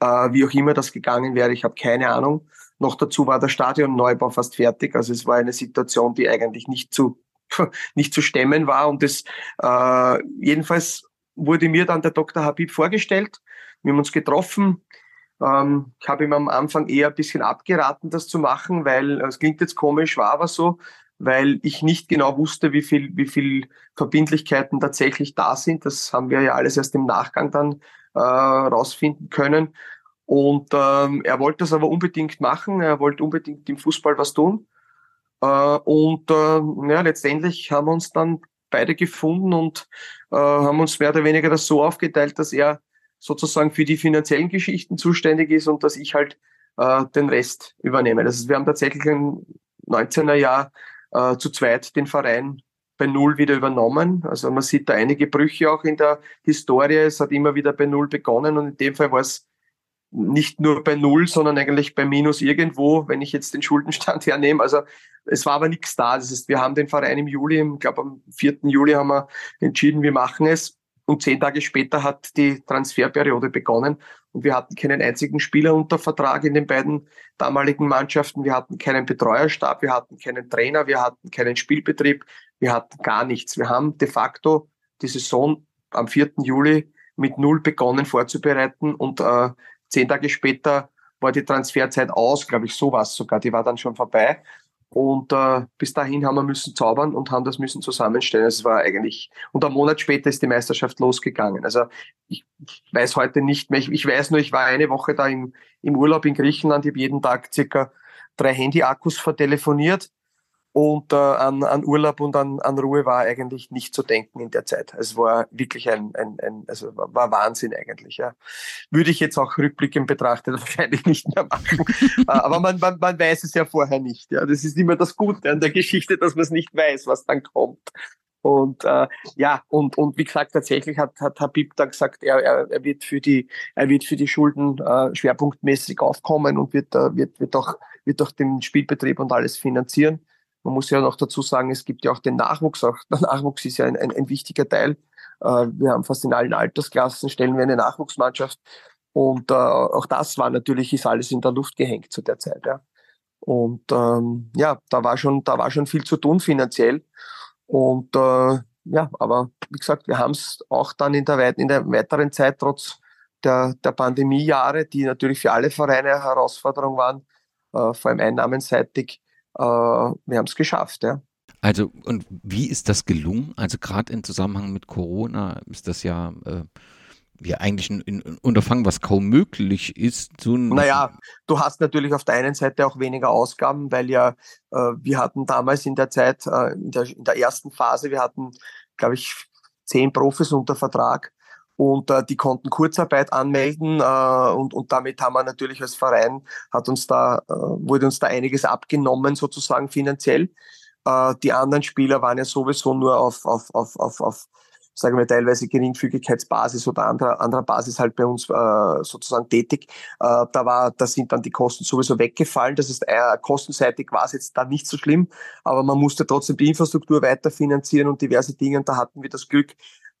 Äh, wie auch immer das gegangen wäre, ich habe keine Ahnung. Noch dazu war der Stadionneubau fast fertig. Also es war eine Situation, die eigentlich nicht zu, nicht zu stemmen war. Und das, äh, jedenfalls wurde mir dann der Dr. Habib vorgestellt. Wir haben uns getroffen. Ähm, ich habe ihm am Anfang eher ein bisschen abgeraten, das zu machen, weil es klingt jetzt komisch, war aber so. weil ich nicht genau wusste, wie viel, wie viel Verbindlichkeiten tatsächlich da sind. Das haben wir ja alles erst im Nachgang dann äh, rausfinden können. Und ähm, er wollte das aber unbedingt machen. Er wollte unbedingt im Fußball was tun. Äh, und äh, ja, letztendlich haben wir uns dann beide gefunden und äh, haben uns mehr oder weniger das so aufgeteilt, dass er sozusagen für die finanziellen Geschichten zuständig ist und dass ich halt äh, den Rest übernehme. Heißt, wir haben tatsächlich im 19er Jahr äh, zu zweit den Verein bei Null wieder übernommen. Also man sieht da einige Brüche auch in der Historie. Es hat immer wieder bei Null begonnen und in dem Fall war es nicht nur bei Null, sondern eigentlich bei Minus irgendwo, wenn ich jetzt den Schuldenstand hernehme. Also es war aber nichts da. Das heißt, wir haben den Verein im Juli, ich glaube am 4. Juli haben wir entschieden, wir machen es. Und zehn Tage später hat die Transferperiode begonnen und wir hatten keinen einzigen Spieler unter Vertrag in den beiden damaligen Mannschaften. Wir hatten keinen Betreuerstab, wir hatten keinen Trainer, wir hatten keinen Spielbetrieb, wir hatten gar nichts. Wir haben de facto die Saison am 4. Juli mit Null begonnen vorzubereiten und äh, zehn Tage später war die Transferzeit aus, glaube ich, sowas sogar. Die war dann schon vorbei. Und äh, bis dahin haben wir müssen zaubern und haben das müssen zusammenstellen. Es war eigentlich, und ein Monat später ist die Meisterschaft losgegangen. Also ich weiß heute nicht mehr. Ich, ich weiß nur, ich war eine Woche da im, im Urlaub in Griechenland. Ich habe jeden Tag circa drei Handy-Akkus vertelefoniert und äh, an, an Urlaub und an, an Ruhe war eigentlich nicht zu denken in der Zeit. Es war wirklich ein, ein, ein also war Wahnsinn eigentlich. Ja. Würde ich jetzt auch rückblickend betrachtet wahrscheinlich nicht mehr machen. Äh, aber man, man, man weiß es ja vorher nicht. Ja. Das ist immer das Gute an der Geschichte, dass man es nicht weiß, was dann kommt. Und äh, ja, und, und wie gesagt, tatsächlich hat, hat Habib dann gesagt, er, er, er wird für die, er wird für die Schulden äh, schwerpunktmäßig aufkommen und wird, äh, wird, wird auch, wird auch den Spielbetrieb und alles finanzieren. Man muss ja noch dazu sagen, es gibt ja auch den Nachwuchs. Auch der Nachwuchs ist ja ein, ein, ein wichtiger Teil. Äh, wir haben fast in allen Altersklassen stellen wir eine Nachwuchsmannschaft. Und äh, auch das war natürlich, ist alles in der Luft gehängt zu der Zeit. Ja. Und ähm, ja, da war schon, da war schon viel zu tun finanziell. Und äh, ja, aber wie gesagt, wir haben es auch dann in der, in der weiteren Zeit trotz der, der Pandemiejahre, die natürlich für alle Vereine eine Herausforderung waren, äh, vor allem einnahmenseitig, äh, wir haben es geschafft, ja. Also, und wie ist das gelungen? Also, gerade im Zusammenhang mit Corona ist das ja, äh, ja eigentlich ein, ein, Unterfangen, was kaum möglich ist. So naja, du hast natürlich auf der einen Seite auch weniger Ausgaben, weil ja, äh, wir hatten damals in der Zeit, äh, in, der, in der ersten Phase, wir hatten, glaube ich, zehn Profis unter Vertrag und äh, die konnten Kurzarbeit anmelden äh, und, und damit haben wir natürlich als Verein, hat uns da, äh, wurde uns da einiges abgenommen sozusagen finanziell. Äh, die anderen Spieler waren ja sowieso nur auf, auf, auf, auf, auf sagen wir teilweise Geringfügigkeitsbasis oder anderer, anderer Basis halt bei uns äh, sozusagen tätig. Äh, da war, da sind dann die Kosten sowieso weggefallen. Das ist äh, kostenseitig war es jetzt da nicht so schlimm, aber man musste trotzdem die Infrastruktur weiter finanzieren und diverse Dinge. Und da hatten wir das Glück,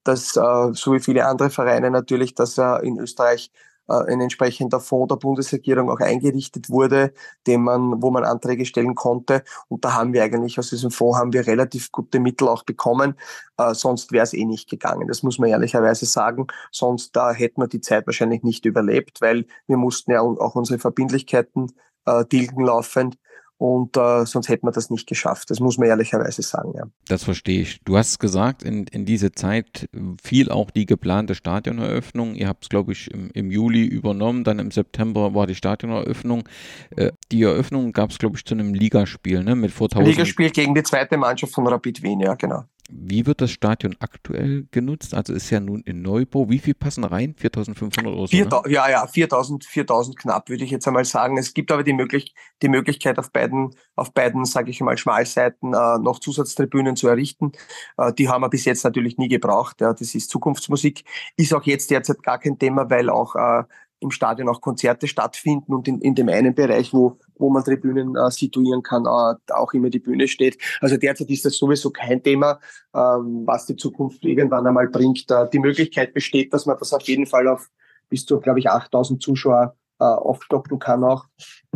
dass äh, so wie viele andere Vereine natürlich, dass er in Österreich äh, ein entsprechender Fonds der Bundesregierung auch eingerichtet wurde, dem man, wo man Anträge stellen konnte. Und da haben wir eigentlich aus diesem Fonds haben wir relativ gute Mittel auch bekommen. Äh, sonst wäre es eh nicht gegangen. Das muss man ehrlicherweise sagen. Sonst da hätten wir die Zeit wahrscheinlich nicht überlebt, weil wir mussten ja auch unsere Verbindlichkeiten äh, tilgen laufend. Und äh, sonst hätte man das nicht geschafft. Das muss man ehrlicherweise sagen. Ja. Das verstehe ich. Du hast gesagt, in, in diese Zeit fiel auch die geplante Stadioneröffnung. Ihr habt es, glaube ich, im, im, Juli übernommen. Dann im September war die Stadioneröffnung. Äh, die Eröffnung gab es, glaube ich, zu einem Ligaspiel ne? mit 4000. Ligaspiel gegen die zweite Mannschaft von Rapid Wien, ja, genau. Wie wird das Stadion aktuell genutzt? Also ist ja nun in Neubau. Wie viel passen rein? 4500 oder so? 4000, ne? Ja, ja, 4000, 4000 knapp, würde ich jetzt einmal sagen. Es gibt aber die, möglich die Möglichkeit, auf beiden, auf beiden, sage ich mal, Schmalseiten äh, noch Zusatztribünen zu errichten. Äh, die haben wir bis jetzt natürlich nie gebraucht. Ja. Das ist Zukunftsmusik. Ist auch jetzt derzeit gar kein Thema, weil auch äh, im Stadion auch Konzerte stattfinden und in, in dem einen Bereich, wo, wo man Tribünen äh, situieren kann, äh, auch immer die Bühne steht. Also derzeit ist das sowieso kein Thema, ähm, was die Zukunft irgendwann einmal bringt. Äh, die Möglichkeit besteht, dass man das auf jeden Fall auf bis zu, glaube ich, 8000 Zuschauer äh, aufstocken kann auch.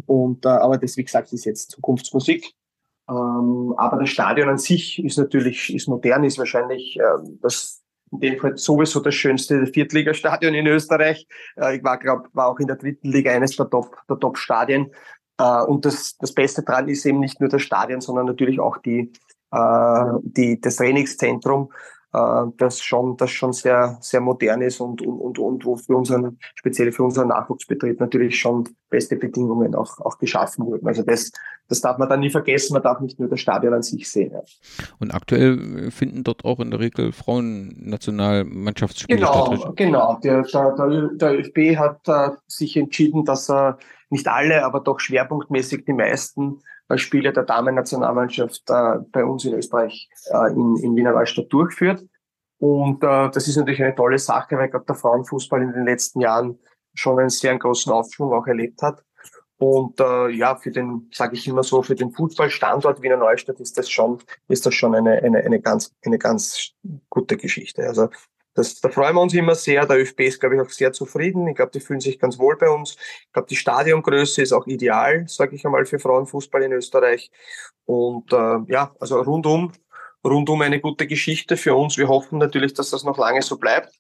Und, äh, aber das, wie gesagt, ist jetzt Zukunftsmusik. Ähm, aber das Stadion an sich ist natürlich, ist modern, ist wahrscheinlich äh, das in dem Fall sowieso das schönste Viertligastadion in Österreich. Äh, ich war, glaube war auch in der dritten Liga eines der Top, der Top-Stadien. Äh, und das, das Beste daran ist eben nicht nur das Stadion, sondern natürlich auch die, äh, die, das Trainingszentrum, äh, das schon, das schon sehr, sehr modern ist und, und, und, und wo für unseren, speziell für unseren Nachwuchsbetrieb natürlich schon beste Bedingungen auch, auch geschaffen wurden. Also das, das darf man dann nie vergessen, man darf nicht nur das Stadion an sich sehen. Ja. Und aktuell finden dort auch in der Regel Frauen-Nationalmannschaftsspiele genau, statt. Genau, der, der, der, der ÖFB hat äh, sich entschieden, dass er nicht alle, aber doch schwerpunktmäßig die meisten als Spieler der Damen-Nationalmannschaft äh, bei uns in Österreich äh, in, in Wiener Neustadt durchführt. Und äh, das ist natürlich eine tolle Sache, weil gerade der Frauenfußball in den letzten Jahren schon einen sehr großen Aufschwung auch erlebt hat. Und äh, ja, für den, sage ich immer so, für den Fußballstandort Wiener Neustadt ist das schon, ist das schon eine, eine, eine ganz, eine ganz gute Geschichte. Also das, da freuen wir uns immer sehr. Der ÖFB ist, glaube ich, auch sehr zufrieden. Ich glaube, die fühlen sich ganz wohl bei uns. Ich glaube, die Stadiongröße ist auch ideal, sage ich einmal, für Frauenfußball in Österreich. Und äh, ja, also rundum, rundum eine gute Geschichte für uns. Wir hoffen natürlich, dass das noch lange so bleibt,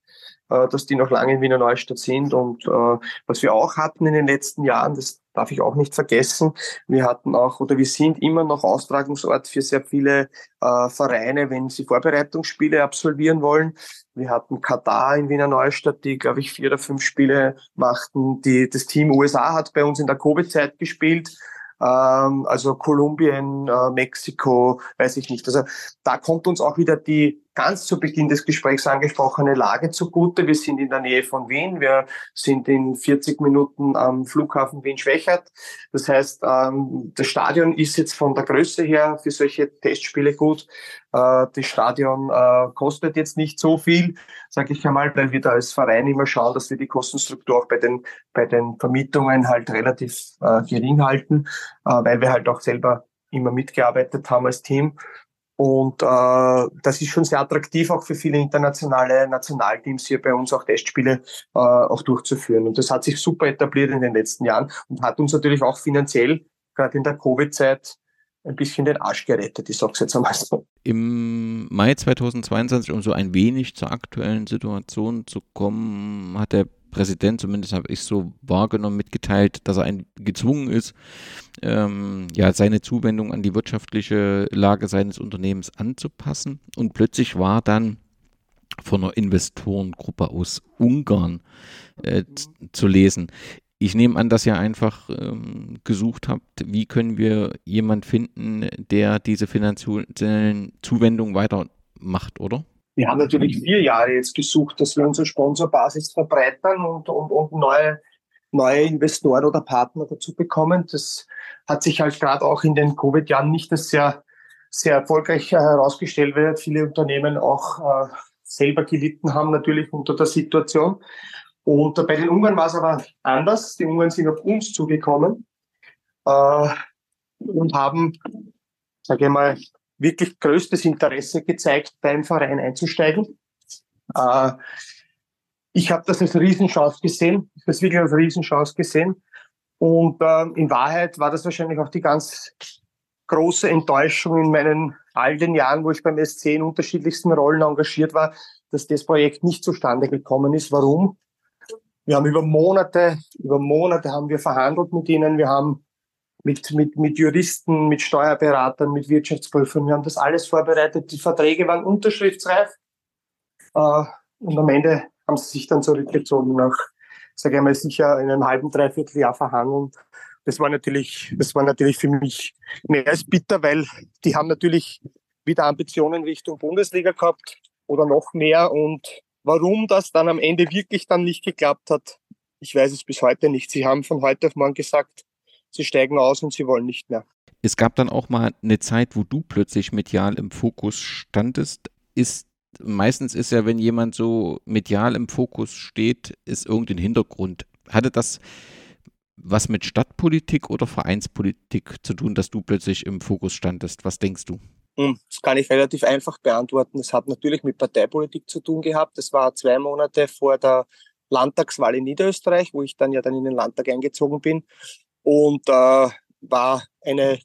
dass die noch lange in Wiener Neustadt sind. Und äh, was wir auch hatten in den letzten Jahren, das darf ich auch nicht vergessen. Wir hatten auch oder wir sind immer noch Austragungsort für sehr viele äh, Vereine, wenn sie Vorbereitungsspiele absolvieren wollen. Wir hatten Katar in Wiener Neustadt, die, glaube ich, vier oder fünf Spiele machten. Die, das Team USA hat bei uns in der Covid-Zeit gespielt. Ähm, also Kolumbien, äh, Mexiko, weiß ich nicht. Also da kommt uns auch wieder die ganz zu Beginn des Gesprächs angesprochene Lage zugute. Wir sind in der Nähe von Wien. Wir sind in 40 Minuten am Flughafen Wien-Schwächert. Das heißt, ähm, das Stadion ist jetzt von der Größe her für solche Testspiele gut. Äh, das Stadion äh, kostet jetzt nicht so viel, sage ich einmal, weil wir da als Verein immer schauen, dass wir die Kostenstruktur auch bei den, bei den Vermietungen halt relativ äh, gering halten, weil wir halt auch selber immer mitgearbeitet haben als Team. Und äh, das ist schon sehr attraktiv auch für viele internationale Nationalteams hier bei uns auch Testspiele äh, auch durchzuführen. Und das hat sich super etabliert in den letzten Jahren und hat uns natürlich auch finanziell gerade in der Covid-Zeit ein bisschen den Arsch gerettet, ich sag's jetzt einmal so. Im Mai 2022, um so ein wenig zur aktuellen Situation zu kommen, hat der Präsident, zumindest habe ich so wahrgenommen, mitgeteilt, dass er ein, gezwungen ist, ähm, ja, seine Zuwendung an die wirtschaftliche Lage seines Unternehmens anzupassen. Und plötzlich war dann von einer Investorengruppe aus Ungarn äh, zu lesen. Ich nehme an, dass ihr einfach ähm, gesucht habt, wie können wir jemanden finden, der diese finanziellen Zuwendungen weitermacht, oder? Wir haben natürlich vier Jahre jetzt gesucht, dass wir unsere Sponsorbasis verbreitern und, und, und neue, neue Investoren oder Partner dazu bekommen. Das hat sich halt gerade auch in den Covid-Jahren nicht als sehr, sehr erfolgreich äh, herausgestellt, weil viele Unternehmen auch äh, selber gelitten haben, natürlich unter der Situation. Und bei den Ungarn war es aber anders. Die Ungarn sind auf uns zugekommen äh, und haben, sage ich mal, wirklich größtes Interesse gezeigt, beim Verein einzusteigen. Äh, ich habe das als Riesenchance gesehen, das wirklich als Riesenchance gesehen. Und äh, in Wahrheit war das wahrscheinlich auch die ganz große Enttäuschung in meinen all den Jahren, wo ich beim SC in unterschiedlichsten Rollen engagiert war, dass das Projekt nicht zustande gekommen ist. Warum? Wir haben über Monate, über Monate haben wir verhandelt mit ihnen. Wir haben mit, mit, mit Juristen, mit Steuerberatern, mit Wirtschaftsprüfern. Wir haben das alles vorbereitet. Die Verträge waren unterschriftsreif. Äh, und am Ende haben sie sich dann zurückgezogen nach, sage ich mal, sicher in einem halben, dreiviertel Jahr verhandeln. Das war natürlich, das war natürlich für mich mehr als bitter, weil die haben natürlich wieder Ambitionen Richtung Bundesliga gehabt oder noch mehr. Und warum das dann am Ende wirklich dann nicht geklappt hat, ich weiß es bis heute nicht. Sie haben von heute auf morgen gesagt, sie steigen aus und sie wollen nicht mehr. Es gab dann auch mal eine Zeit, wo du plötzlich medial im Fokus standest. Ist meistens ist ja, wenn jemand so medial im Fokus steht, ist irgendein Hintergrund. Hatte das was mit Stadtpolitik oder Vereinspolitik zu tun, dass du plötzlich im Fokus standest? Was denkst du? Hm, das kann ich relativ einfach beantworten. Es hat natürlich mit Parteipolitik zu tun gehabt. Das war zwei Monate vor der Landtagswahl in Niederösterreich, wo ich dann ja dann in den Landtag eingezogen bin und äh, war eine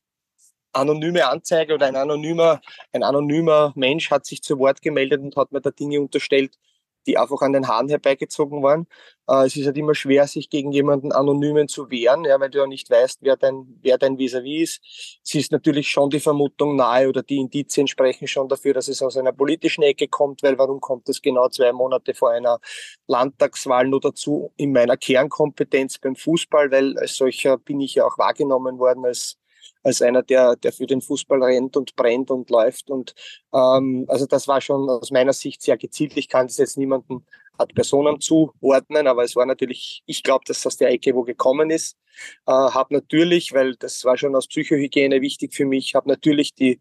anonyme Anzeige oder ein anonymer, ein anonymer Mensch hat sich zu Wort gemeldet und hat mir da Dinge unterstellt, die einfach an den Haaren herbeigezogen waren. Äh, es ist halt immer schwer, sich gegen jemanden Anonymen zu wehren, ja, weil du ja nicht weißt, wer dein, wer dein Vis-à-vis ist. Es ist natürlich schon die Vermutung nahe oder die Indizien sprechen schon dafür, dass es aus einer politischen Ecke kommt, weil warum kommt es genau zwei Monate vor einer Landtagswahl nur dazu in meiner Kernkompetenz beim Fußball, weil als solcher bin ich ja auch wahrgenommen worden als als einer, der, der für den Fußball rennt und brennt und läuft. Und ähm, also das war schon aus meiner Sicht sehr gezielt. Ich kann das jetzt niemanden ad Personen zuordnen, aber es war natürlich, ich glaube, dass das der Ecke wo gekommen ist. Äh, habe natürlich, weil das war schon aus Psychohygiene wichtig für mich, habe natürlich die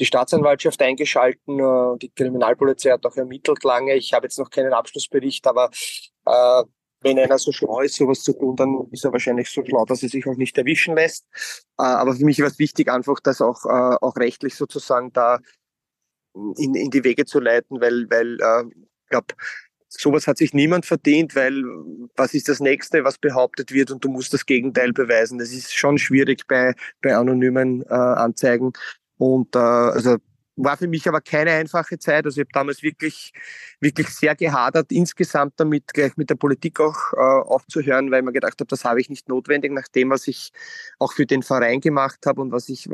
die Staatsanwaltschaft eingeschalten, äh, die Kriminalpolizei hat auch ermittelt lange. Ich habe jetzt noch keinen Abschlussbericht, aber äh, wenn einer so schlau ist, sowas zu tun, dann ist er wahrscheinlich so schlau, dass er sich auch nicht erwischen lässt. Äh, aber für mich war es wichtig, einfach das auch, äh, auch rechtlich sozusagen da in, in die Wege zu leiten, weil, weil äh, ich glaube, sowas hat sich niemand verdient, weil was ist das Nächste, was behauptet wird und du musst das Gegenteil beweisen. Das ist schon schwierig bei, bei anonymen äh, Anzeigen. Und äh, also war für mich aber keine einfache Zeit. Also ich habe damals wirklich, wirklich sehr gehadert, insgesamt damit gleich mit der Politik auch äh, aufzuhören, weil ich mir gedacht habe, das habe ich nicht notwendig, nach dem, was ich auch für den Verein gemacht habe und was ich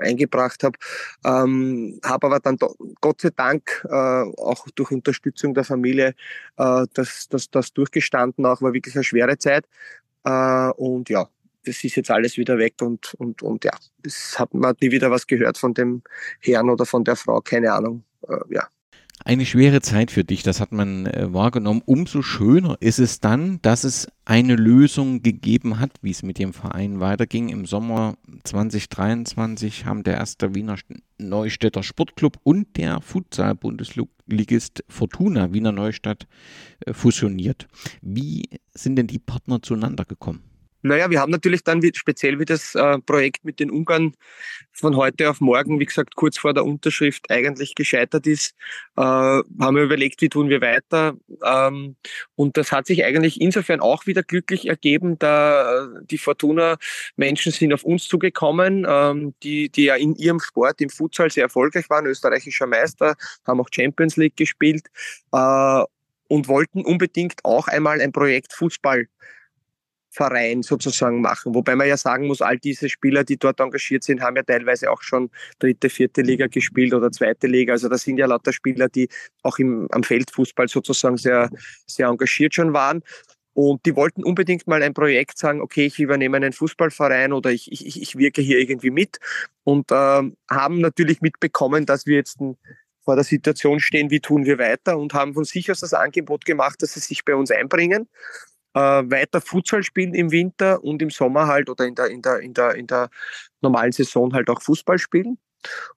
eingebracht habe. Ähm, habe aber dann Gott sei Dank äh, auch durch Unterstützung der Familie äh, das, das, das durchgestanden. Auch war wirklich eine schwere Zeit. Äh, und ja, das ist jetzt alles wieder weg und, und, und ja, es hat man nie wieder was gehört von dem Herrn oder von der Frau, keine Ahnung. Äh, ja. Eine schwere Zeit für dich, das hat man äh, wahrgenommen. Umso schöner ist es dann, dass es eine Lösung gegeben hat, wie es mit dem Verein weiterging. Im Sommer 2023 haben der erste Wiener Neustädter Sportclub und der Futsal-Bundesligist Fortuna Wiener Neustadt äh, fusioniert. Wie sind denn die Partner zueinander gekommen? Naja, wir haben natürlich dann wie, speziell wie das äh, Projekt mit den Ungarn von heute auf morgen, wie gesagt, kurz vor der Unterschrift eigentlich gescheitert ist, äh, haben wir überlegt, wie tun wir weiter. Ähm, und das hat sich eigentlich insofern auch wieder glücklich ergeben, da äh, die Fortuna-Menschen sind auf uns zugekommen, ähm, die, die ja in ihrem Sport, im Futsal sehr erfolgreich waren, österreichischer Meister, haben auch Champions League gespielt und wollten unbedingt auch einmal ein Projekt Fußball Verein sozusagen machen. Wobei man ja sagen muss, all diese Spieler, die dort engagiert sind, haben ja teilweise auch schon dritte, vierte Liga gespielt oder zweite Liga. Also das sind ja lauter Spieler, die auch im, am Feldfußball sozusagen sehr, sehr engagiert schon waren. Und die wollten unbedingt mal ein Projekt sagen, okay, ich übernehme einen Fußballverein oder ich, ich, ich wirke hier irgendwie mit. Und äh, haben natürlich mitbekommen, dass wir jetzt ein, vor der Situation stehen, wie tun wir weiter und haben von sich aus das Angebot gemacht, dass sie sich bei uns einbringen äh, weiter Futsal spielen im Winter und im Sommer halt oder in der, in der, in der, in der normalen Saison halt auch Fußball spielen.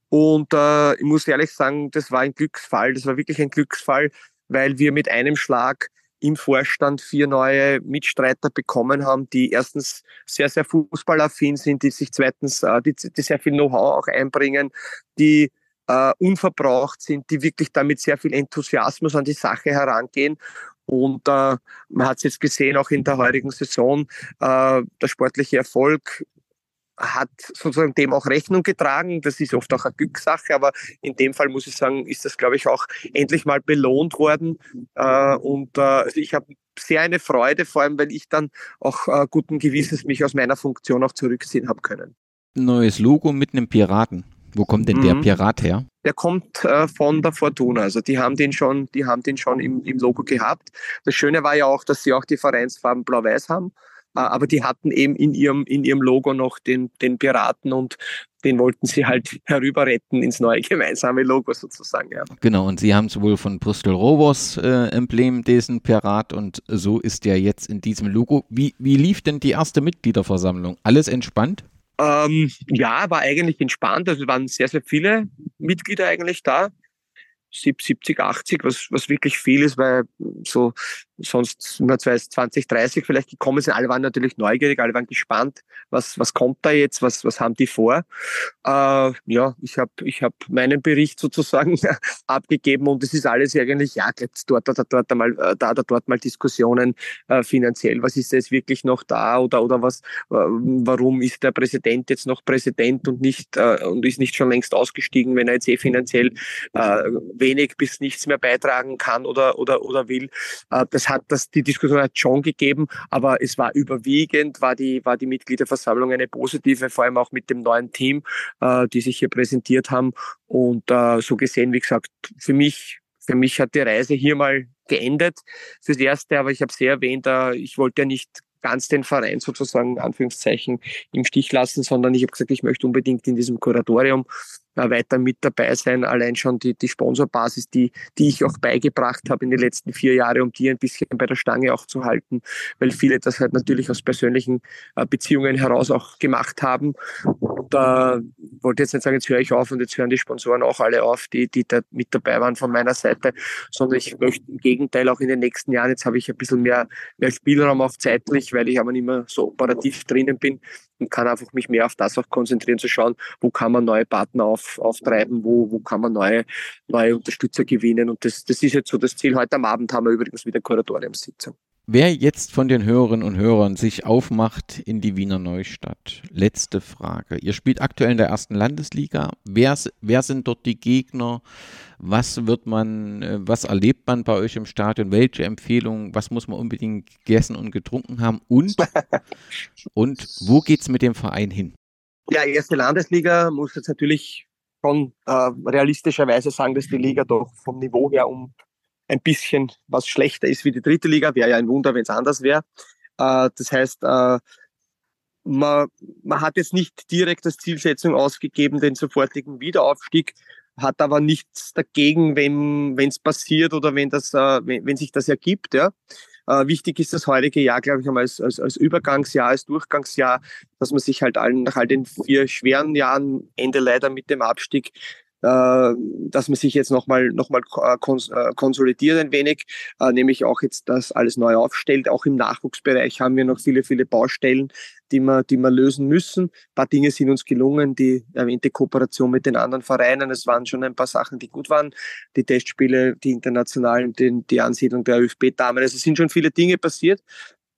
Und äh, ich muss ehrlich sagen, das war ein Glücksfall. Das war wirklich ein Glücksfall, weil wir mit einem Schlag im Vorstand vier neue Mitstreiter bekommen haben, die erstens sehr, sehr fußballaffin sind, die sich zweitens, äh, die, die sehr viel Know-how auch einbringen, die äh, unverbraucht sind, die wirklich damit sehr viel Enthusiasmus an die Sache herangehen und äh, man hat es jetzt gesehen, auch in der heurigen Saison, äh, der sportliche Erfolg hat sozusagen dem auch Rechnung getragen. Das ist oft auch eine Glückssache, aber in dem Fall muss ich sagen, ist das, glaube ich, auch endlich mal belohnt worden. Äh, und äh, also ich habe sehr eine Freude, vor allem, weil ich dann auch äh, guten Gewissens mich aus meiner Funktion auch zurückziehen habe können. Neues Logo mit einem Piraten. Wo kommt denn der mhm. Pirat her? Der kommt äh, von der Fortuna. Also die haben den schon, die haben den schon im, im Logo gehabt. Das Schöne war ja auch, dass sie auch die Vereinsfarben blau-weiß haben. Äh, aber die hatten eben in ihrem, in ihrem Logo noch den, den Piraten und den wollten sie halt herüber retten ins neue gemeinsame Logo sozusagen. Ja. Genau, und sie haben sowohl von Bristol Rovers äh, Emblem diesen Pirat und so ist der jetzt in diesem Logo. Wie, wie lief denn die erste Mitgliederversammlung? Alles entspannt? Ähm, ja, war eigentlich entspannt. Also waren sehr, sehr viele Mitglieder eigentlich da. 70, 80, was, was wirklich viel ist, weil so sonst nur 20, 30 vielleicht gekommen sind. Alle waren natürlich neugierig, alle waren gespannt, was, was kommt da jetzt, was, was haben die vor. Äh, ja, ich habe ich hab meinen Bericht sozusagen abgegeben und es ist alles eigentlich, ja, dort oder dort einmal, äh, da oder dort mal Diskussionen äh, finanziell, was ist jetzt wirklich noch da oder, oder was, äh, warum ist der Präsident jetzt noch Präsident und nicht, äh, und ist nicht schon längst ausgestiegen, wenn er jetzt eh finanziell äh, wenig bis nichts mehr beitragen kann oder, oder, oder will. Äh, das hat das, die Diskussion hat schon gegeben, aber es war überwiegend, war die, war die Mitgliederversammlung eine positive, vor allem auch mit dem neuen Team, äh, die sich hier präsentiert haben. Und äh, so gesehen, wie gesagt, für mich, für mich hat die Reise hier mal geendet fürs Erste, aber ich habe sehr erwähnt, ich wollte ja nicht ganz den Verein sozusagen, Anführungszeichen, im Stich lassen, sondern ich habe gesagt, ich möchte unbedingt in diesem Kuratorium weiter mit dabei sein. Allein schon die, die Sponsorbasis, die, die ich auch beigebracht habe in den letzten vier Jahren, um die ein bisschen bei der Stange auch zu halten, weil viele das halt natürlich aus persönlichen äh, Beziehungen heraus auch gemacht haben. Und äh, wollte jetzt nicht sagen, jetzt höre ich auf und jetzt hören die Sponsoren auch alle auf, die, die da mit dabei waren von meiner Seite, sondern ich möchte im Gegenteil auch in den nächsten Jahren, jetzt habe ich ein bisschen mehr, mehr Spielraum auch zeitlich, weil ich aber nicht mehr so operativ drinnen bin, und kann einfach mich mehr auf das auch konzentrieren, zu schauen, wo kann man neue Partner auf, auftreiben, wo, wo kann man neue, neue Unterstützer gewinnen. Und das, das ist jetzt so das Ziel. Heute am Abend haben wir übrigens wieder Kuratoriumssitzung. Wer jetzt von den Hörerinnen und Hörern sich aufmacht in die Wiener Neustadt, letzte Frage. Ihr spielt aktuell in der ersten Landesliga. Wer, wer sind dort die Gegner? Was wird man, äh, was erlebt man bei euch im Stadion? Welche Empfehlungen, was muss man unbedingt gegessen und getrunken haben? Und, und wo geht es mit dem Verein hin? Ja, erste Landesliga muss jetzt natürlich schon äh, realistischerweise sagen, dass die Liga doch vom Niveau her um ein bisschen was schlechter ist wie die dritte Liga. Wäre ja ein Wunder, wenn es anders wäre. Äh, das heißt, äh, man, man hat jetzt nicht direkt als Zielsetzung ausgegeben, den sofortigen Wiederaufstieg, hat aber nichts dagegen, wenn es passiert oder wenn, das, äh, wenn, wenn sich das ergibt. Ja. Äh, wichtig ist das heutige Jahr, glaube ich, als, als, als Übergangsjahr, als Durchgangsjahr, dass man sich halt allen, nach all den vier schweren Jahren, Ende leider mit dem Abstieg, dass man sich jetzt nochmal noch mal, äh, äh, konsolidiert ein wenig, nämlich auch jetzt das alles neu aufstellt. Auch im Nachwuchsbereich haben wir noch viele, viele Baustellen, die wir, die wir lösen müssen. Ein paar Dinge sind uns gelungen, die erwähnte Kooperation mit den anderen Vereinen. Es waren schon ein paar Sachen, die gut waren. Die Testspiele, die internationalen, die, die Ansiedlung der ÖFB-Damen. Also es sind schon viele Dinge passiert.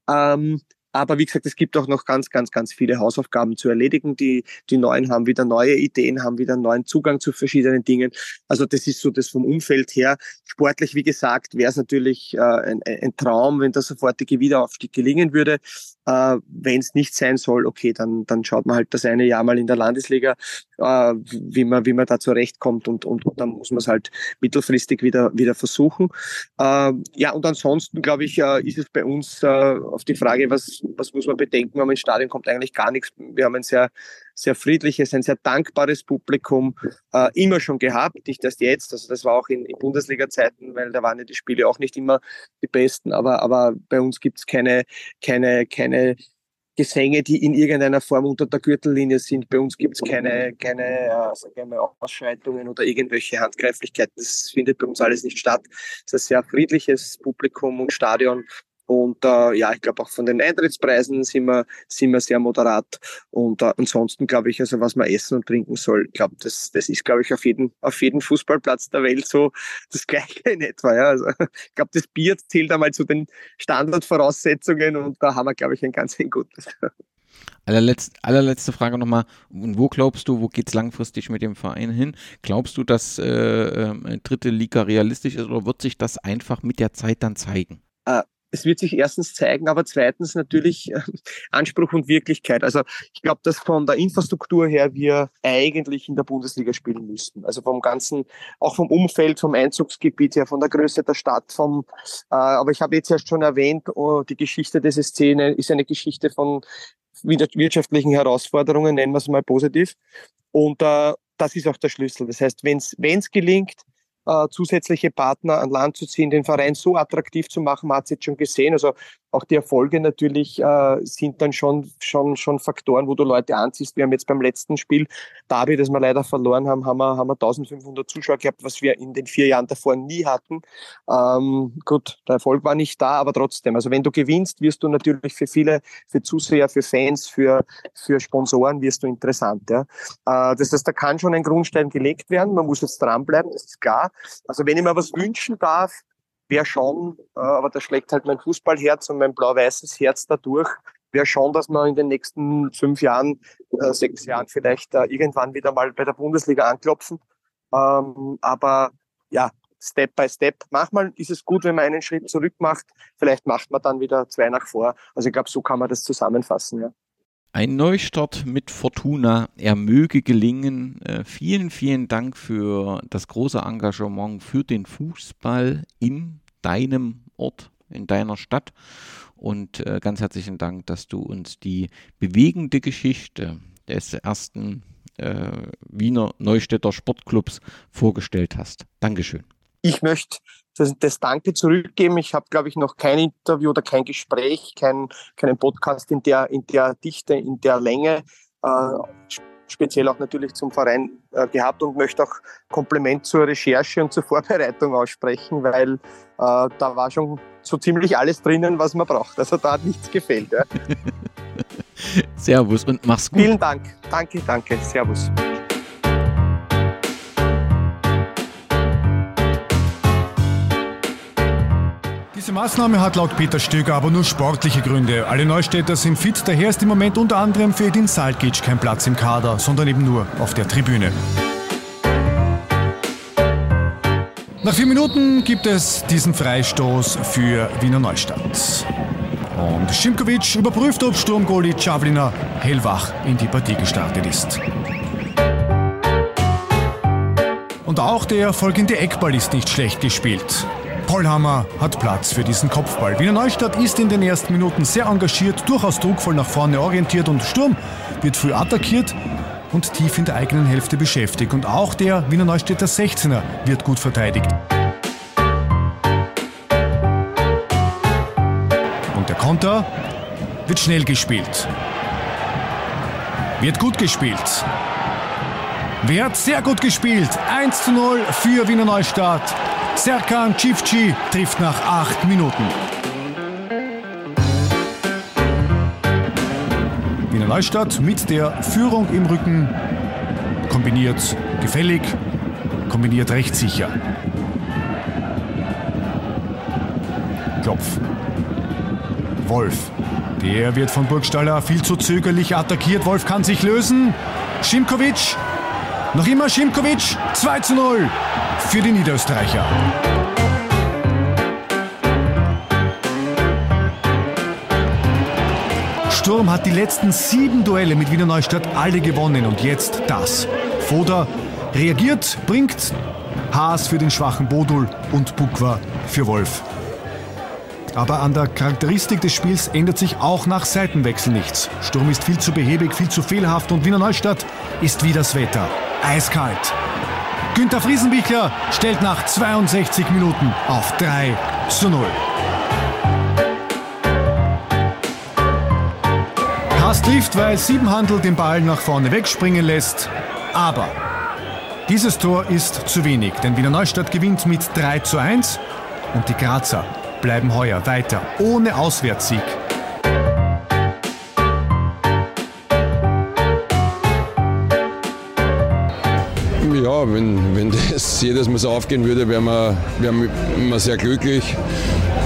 Ähm, aber wie gesagt, es gibt auch noch ganz, ganz, ganz viele Hausaufgaben zu erledigen. Die, die Neuen haben wieder neue Ideen, haben wieder einen neuen Zugang zu verschiedenen Dingen. Also das ist so das vom Umfeld her. Sportlich, wie gesagt, wäre es natürlich äh, ein, ein Traum, wenn der sofortige Wiederaufstieg gelingen würde. Äh, wenn es nicht sein soll, okay, dann, dann schaut man halt das eine Jahr mal in der Landesliga, äh, wie, man, wie man da zurechtkommt und, und, und dann muss man es halt mittelfristig wieder, wieder versuchen. Äh, ja, und ansonsten, glaube ich, äh, ist es bei uns äh, auf die Frage, was, was muss man bedenken, wenn man ins Stadion kommt, eigentlich gar nichts. Wir haben ein sehr sehr friedliches, ein sehr dankbares Publikum äh, immer schon gehabt, nicht erst jetzt. Also das war auch in, in Bundesliga-Zeiten, weil da waren ja die Spiele auch nicht immer die besten, aber, aber bei uns gibt es keine, keine, keine Gesänge, die in irgendeiner Form unter der Gürtellinie sind. Bei uns gibt es keine, keine äh, Ausschreitungen oder irgendwelche Handgreiflichkeiten. Das findet bei uns alles nicht statt. Es ist ein sehr friedliches Publikum und Stadion und äh, ja, ich glaube auch von den Eintrittspreisen sind wir, sind wir sehr moderat. Und äh, ansonsten glaube ich, also was man essen und trinken soll, ich glaube, das, das ist, glaube ich, auf jedem, auf jedem Fußballplatz der Welt so das Gleiche in etwa. Ja. Also, ich glaube, das Bier zählt einmal zu den Standardvoraussetzungen und da haben wir, glaube ich, ein ganz ein gutes. Allerletz, allerletzte Frage nochmal. Wo glaubst du, wo geht es langfristig mit dem Verein hin? Glaubst du, dass äh, äh, dritte Liga realistisch ist oder wird sich das einfach mit der Zeit dann zeigen? Es wird sich erstens zeigen, aber zweitens natürlich äh, Anspruch und Wirklichkeit. Also ich glaube, dass von der Infrastruktur her wir eigentlich in der Bundesliga spielen müssten. Also vom ganzen, auch vom Umfeld, vom Einzugsgebiet her, von der Größe der Stadt, vom, äh, aber ich habe jetzt erst schon erwähnt, oh, die Geschichte dieser Szene ist eine Geschichte von wirtschaftlichen Herausforderungen, nennen wir es mal positiv. Und äh, das ist auch der Schlüssel. Das heißt, wenn es gelingt, äh, zusätzliche Partner an Land zu ziehen, den Verein so attraktiv zu machen, man hat es jetzt schon gesehen. Also auch die Erfolge natürlich äh, sind dann schon, schon, schon Faktoren, wo du Leute anziehst. Wir haben jetzt beim letzten Spiel Derby, das wir leider verloren haben, haben wir, haben wir 1500 Zuschauer gehabt, was wir in den vier Jahren davor nie hatten. Ähm, gut, der Erfolg war nicht da, aber trotzdem. Also wenn du gewinnst, wirst du natürlich für viele, für Zuseher, für Fans, für, für Sponsoren wirst du interessant. Ja. Äh, das heißt, da kann schon ein Grundstein gelegt werden. Man muss jetzt dranbleiben, das ist klar. Also wenn ich mir was wünschen darf, wäre schon, äh, aber da schlägt halt mein Fußballherz und mein blau-weißes Herz dadurch, wäre schon, dass wir in den nächsten fünf Jahren, äh, sechs Jahren vielleicht äh, irgendwann wieder mal bei der Bundesliga anklopfen. Ähm, aber ja, Step by Step. Manchmal ist es gut, wenn man einen Schritt zurück macht. Vielleicht macht man dann wieder zwei nach vor. Also ich glaube, so kann man das zusammenfassen. Ja. Ein Neustart mit Fortuna, er möge gelingen. Äh, vielen, vielen Dank für das große Engagement für den Fußball in deinem Ort, in deiner Stadt. Und äh, ganz herzlichen Dank, dass du uns die bewegende Geschichte des ersten äh, Wiener Neustädter Sportclubs vorgestellt hast. Dankeschön. Ich möchte das, das Danke zurückgeben. Ich habe, glaube ich, noch kein Interview oder kein Gespräch, kein, keinen Podcast in der, in der Dichte, in der Länge, äh, speziell auch natürlich zum Verein äh, gehabt und möchte auch Kompliment zur Recherche und zur Vorbereitung aussprechen, weil äh, da war schon so ziemlich alles drinnen, was man braucht. Also da hat nichts gefehlt. Ja. Servus und mach's gut. Vielen Dank. Danke, danke. Servus. Diese Maßnahme hat laut Peter Stöger aber nur sportliche Gründe. Alle Neustädter sind fit, daher ist im Moment unter anderem für Edin Salkic kein Platz im Kader, sondern eben nur auf der Tribüne. Nach vier Minuten gibt es diesen Freistoß für Wiener Neustadt. Und Schimkovic überprüft, ob Sturmgoalie Czavlina hellwach in die Partie gestartet ist. Und auch der folgende Eckball ist nicht schlecht gespielt. Pollhammer hat Platz für diesen Kopfball. Wiener Neustadt ist in den ersten Minuten sehr engagiert, durchaus druckvoll nach vorne orientiert und Sturm wird früh attackiert und tief in der eigenen Hälfte beschäftigt. Und auch der Wiener Neustädter 16er wird gut verteidigt. Und der Konter wird schnell gespielt. Wird gut gespielt. Wird sehr gut gespielt. 1 zu 0 für Wiener Neustadt. Serkan Cifci trifft nach acht Minuten. Wiener Neustadt mit der Führung im Rücken kombiniert gefällig, kombiniert rechtssicher. Klopf. Wolf. Der wird von Burgstaller viel zu zögerlich attackiert. Wolf kann sich lösen. Schimkovic. Noch immer Schimkovic. 2 zu 0 für die Niederösterreicher. Sturm hat die letzten sieben Duelle mit Wiener Neustadt alle gewonnen und jetzt das. Foda reagiert, bringt Haas für den schwachen Bodul und Bukwa für Wolf. Aber an der Charakteristik des Spiels ändert sich auch nach Seitenwechsel nichts. Sturm ist viel zu behäbig, viel zu fehlerhaft und Wiener Neustadt ist wie das Wetter. Eiskalt. Günter Friesenbichler stellt nach 62 Minuten auf 3 zu 0. Haas trifft, weil Siebenhandel den Ball nach vorne wegspringen lässt. Aber dieses Tor ist zu wenig, denn Wiener Neustadt gewinnt mit 3 zu 1 und die Grazer bleiben heuer weiter ohne Auswärtssieg wenn, wenn das jedes Mal so aufgehen würde, wären wir, wären wir sehr glücklich.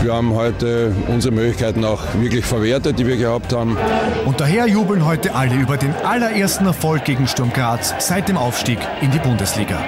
Wir haben heute unsere Möglichkeiten auch wirklich verwertet, die wir gehabt haben. Und daher jubeln heute alle über den allerersten Erfolg gegen Sturm Graz seit dem Aufstieg in die Bundesliga.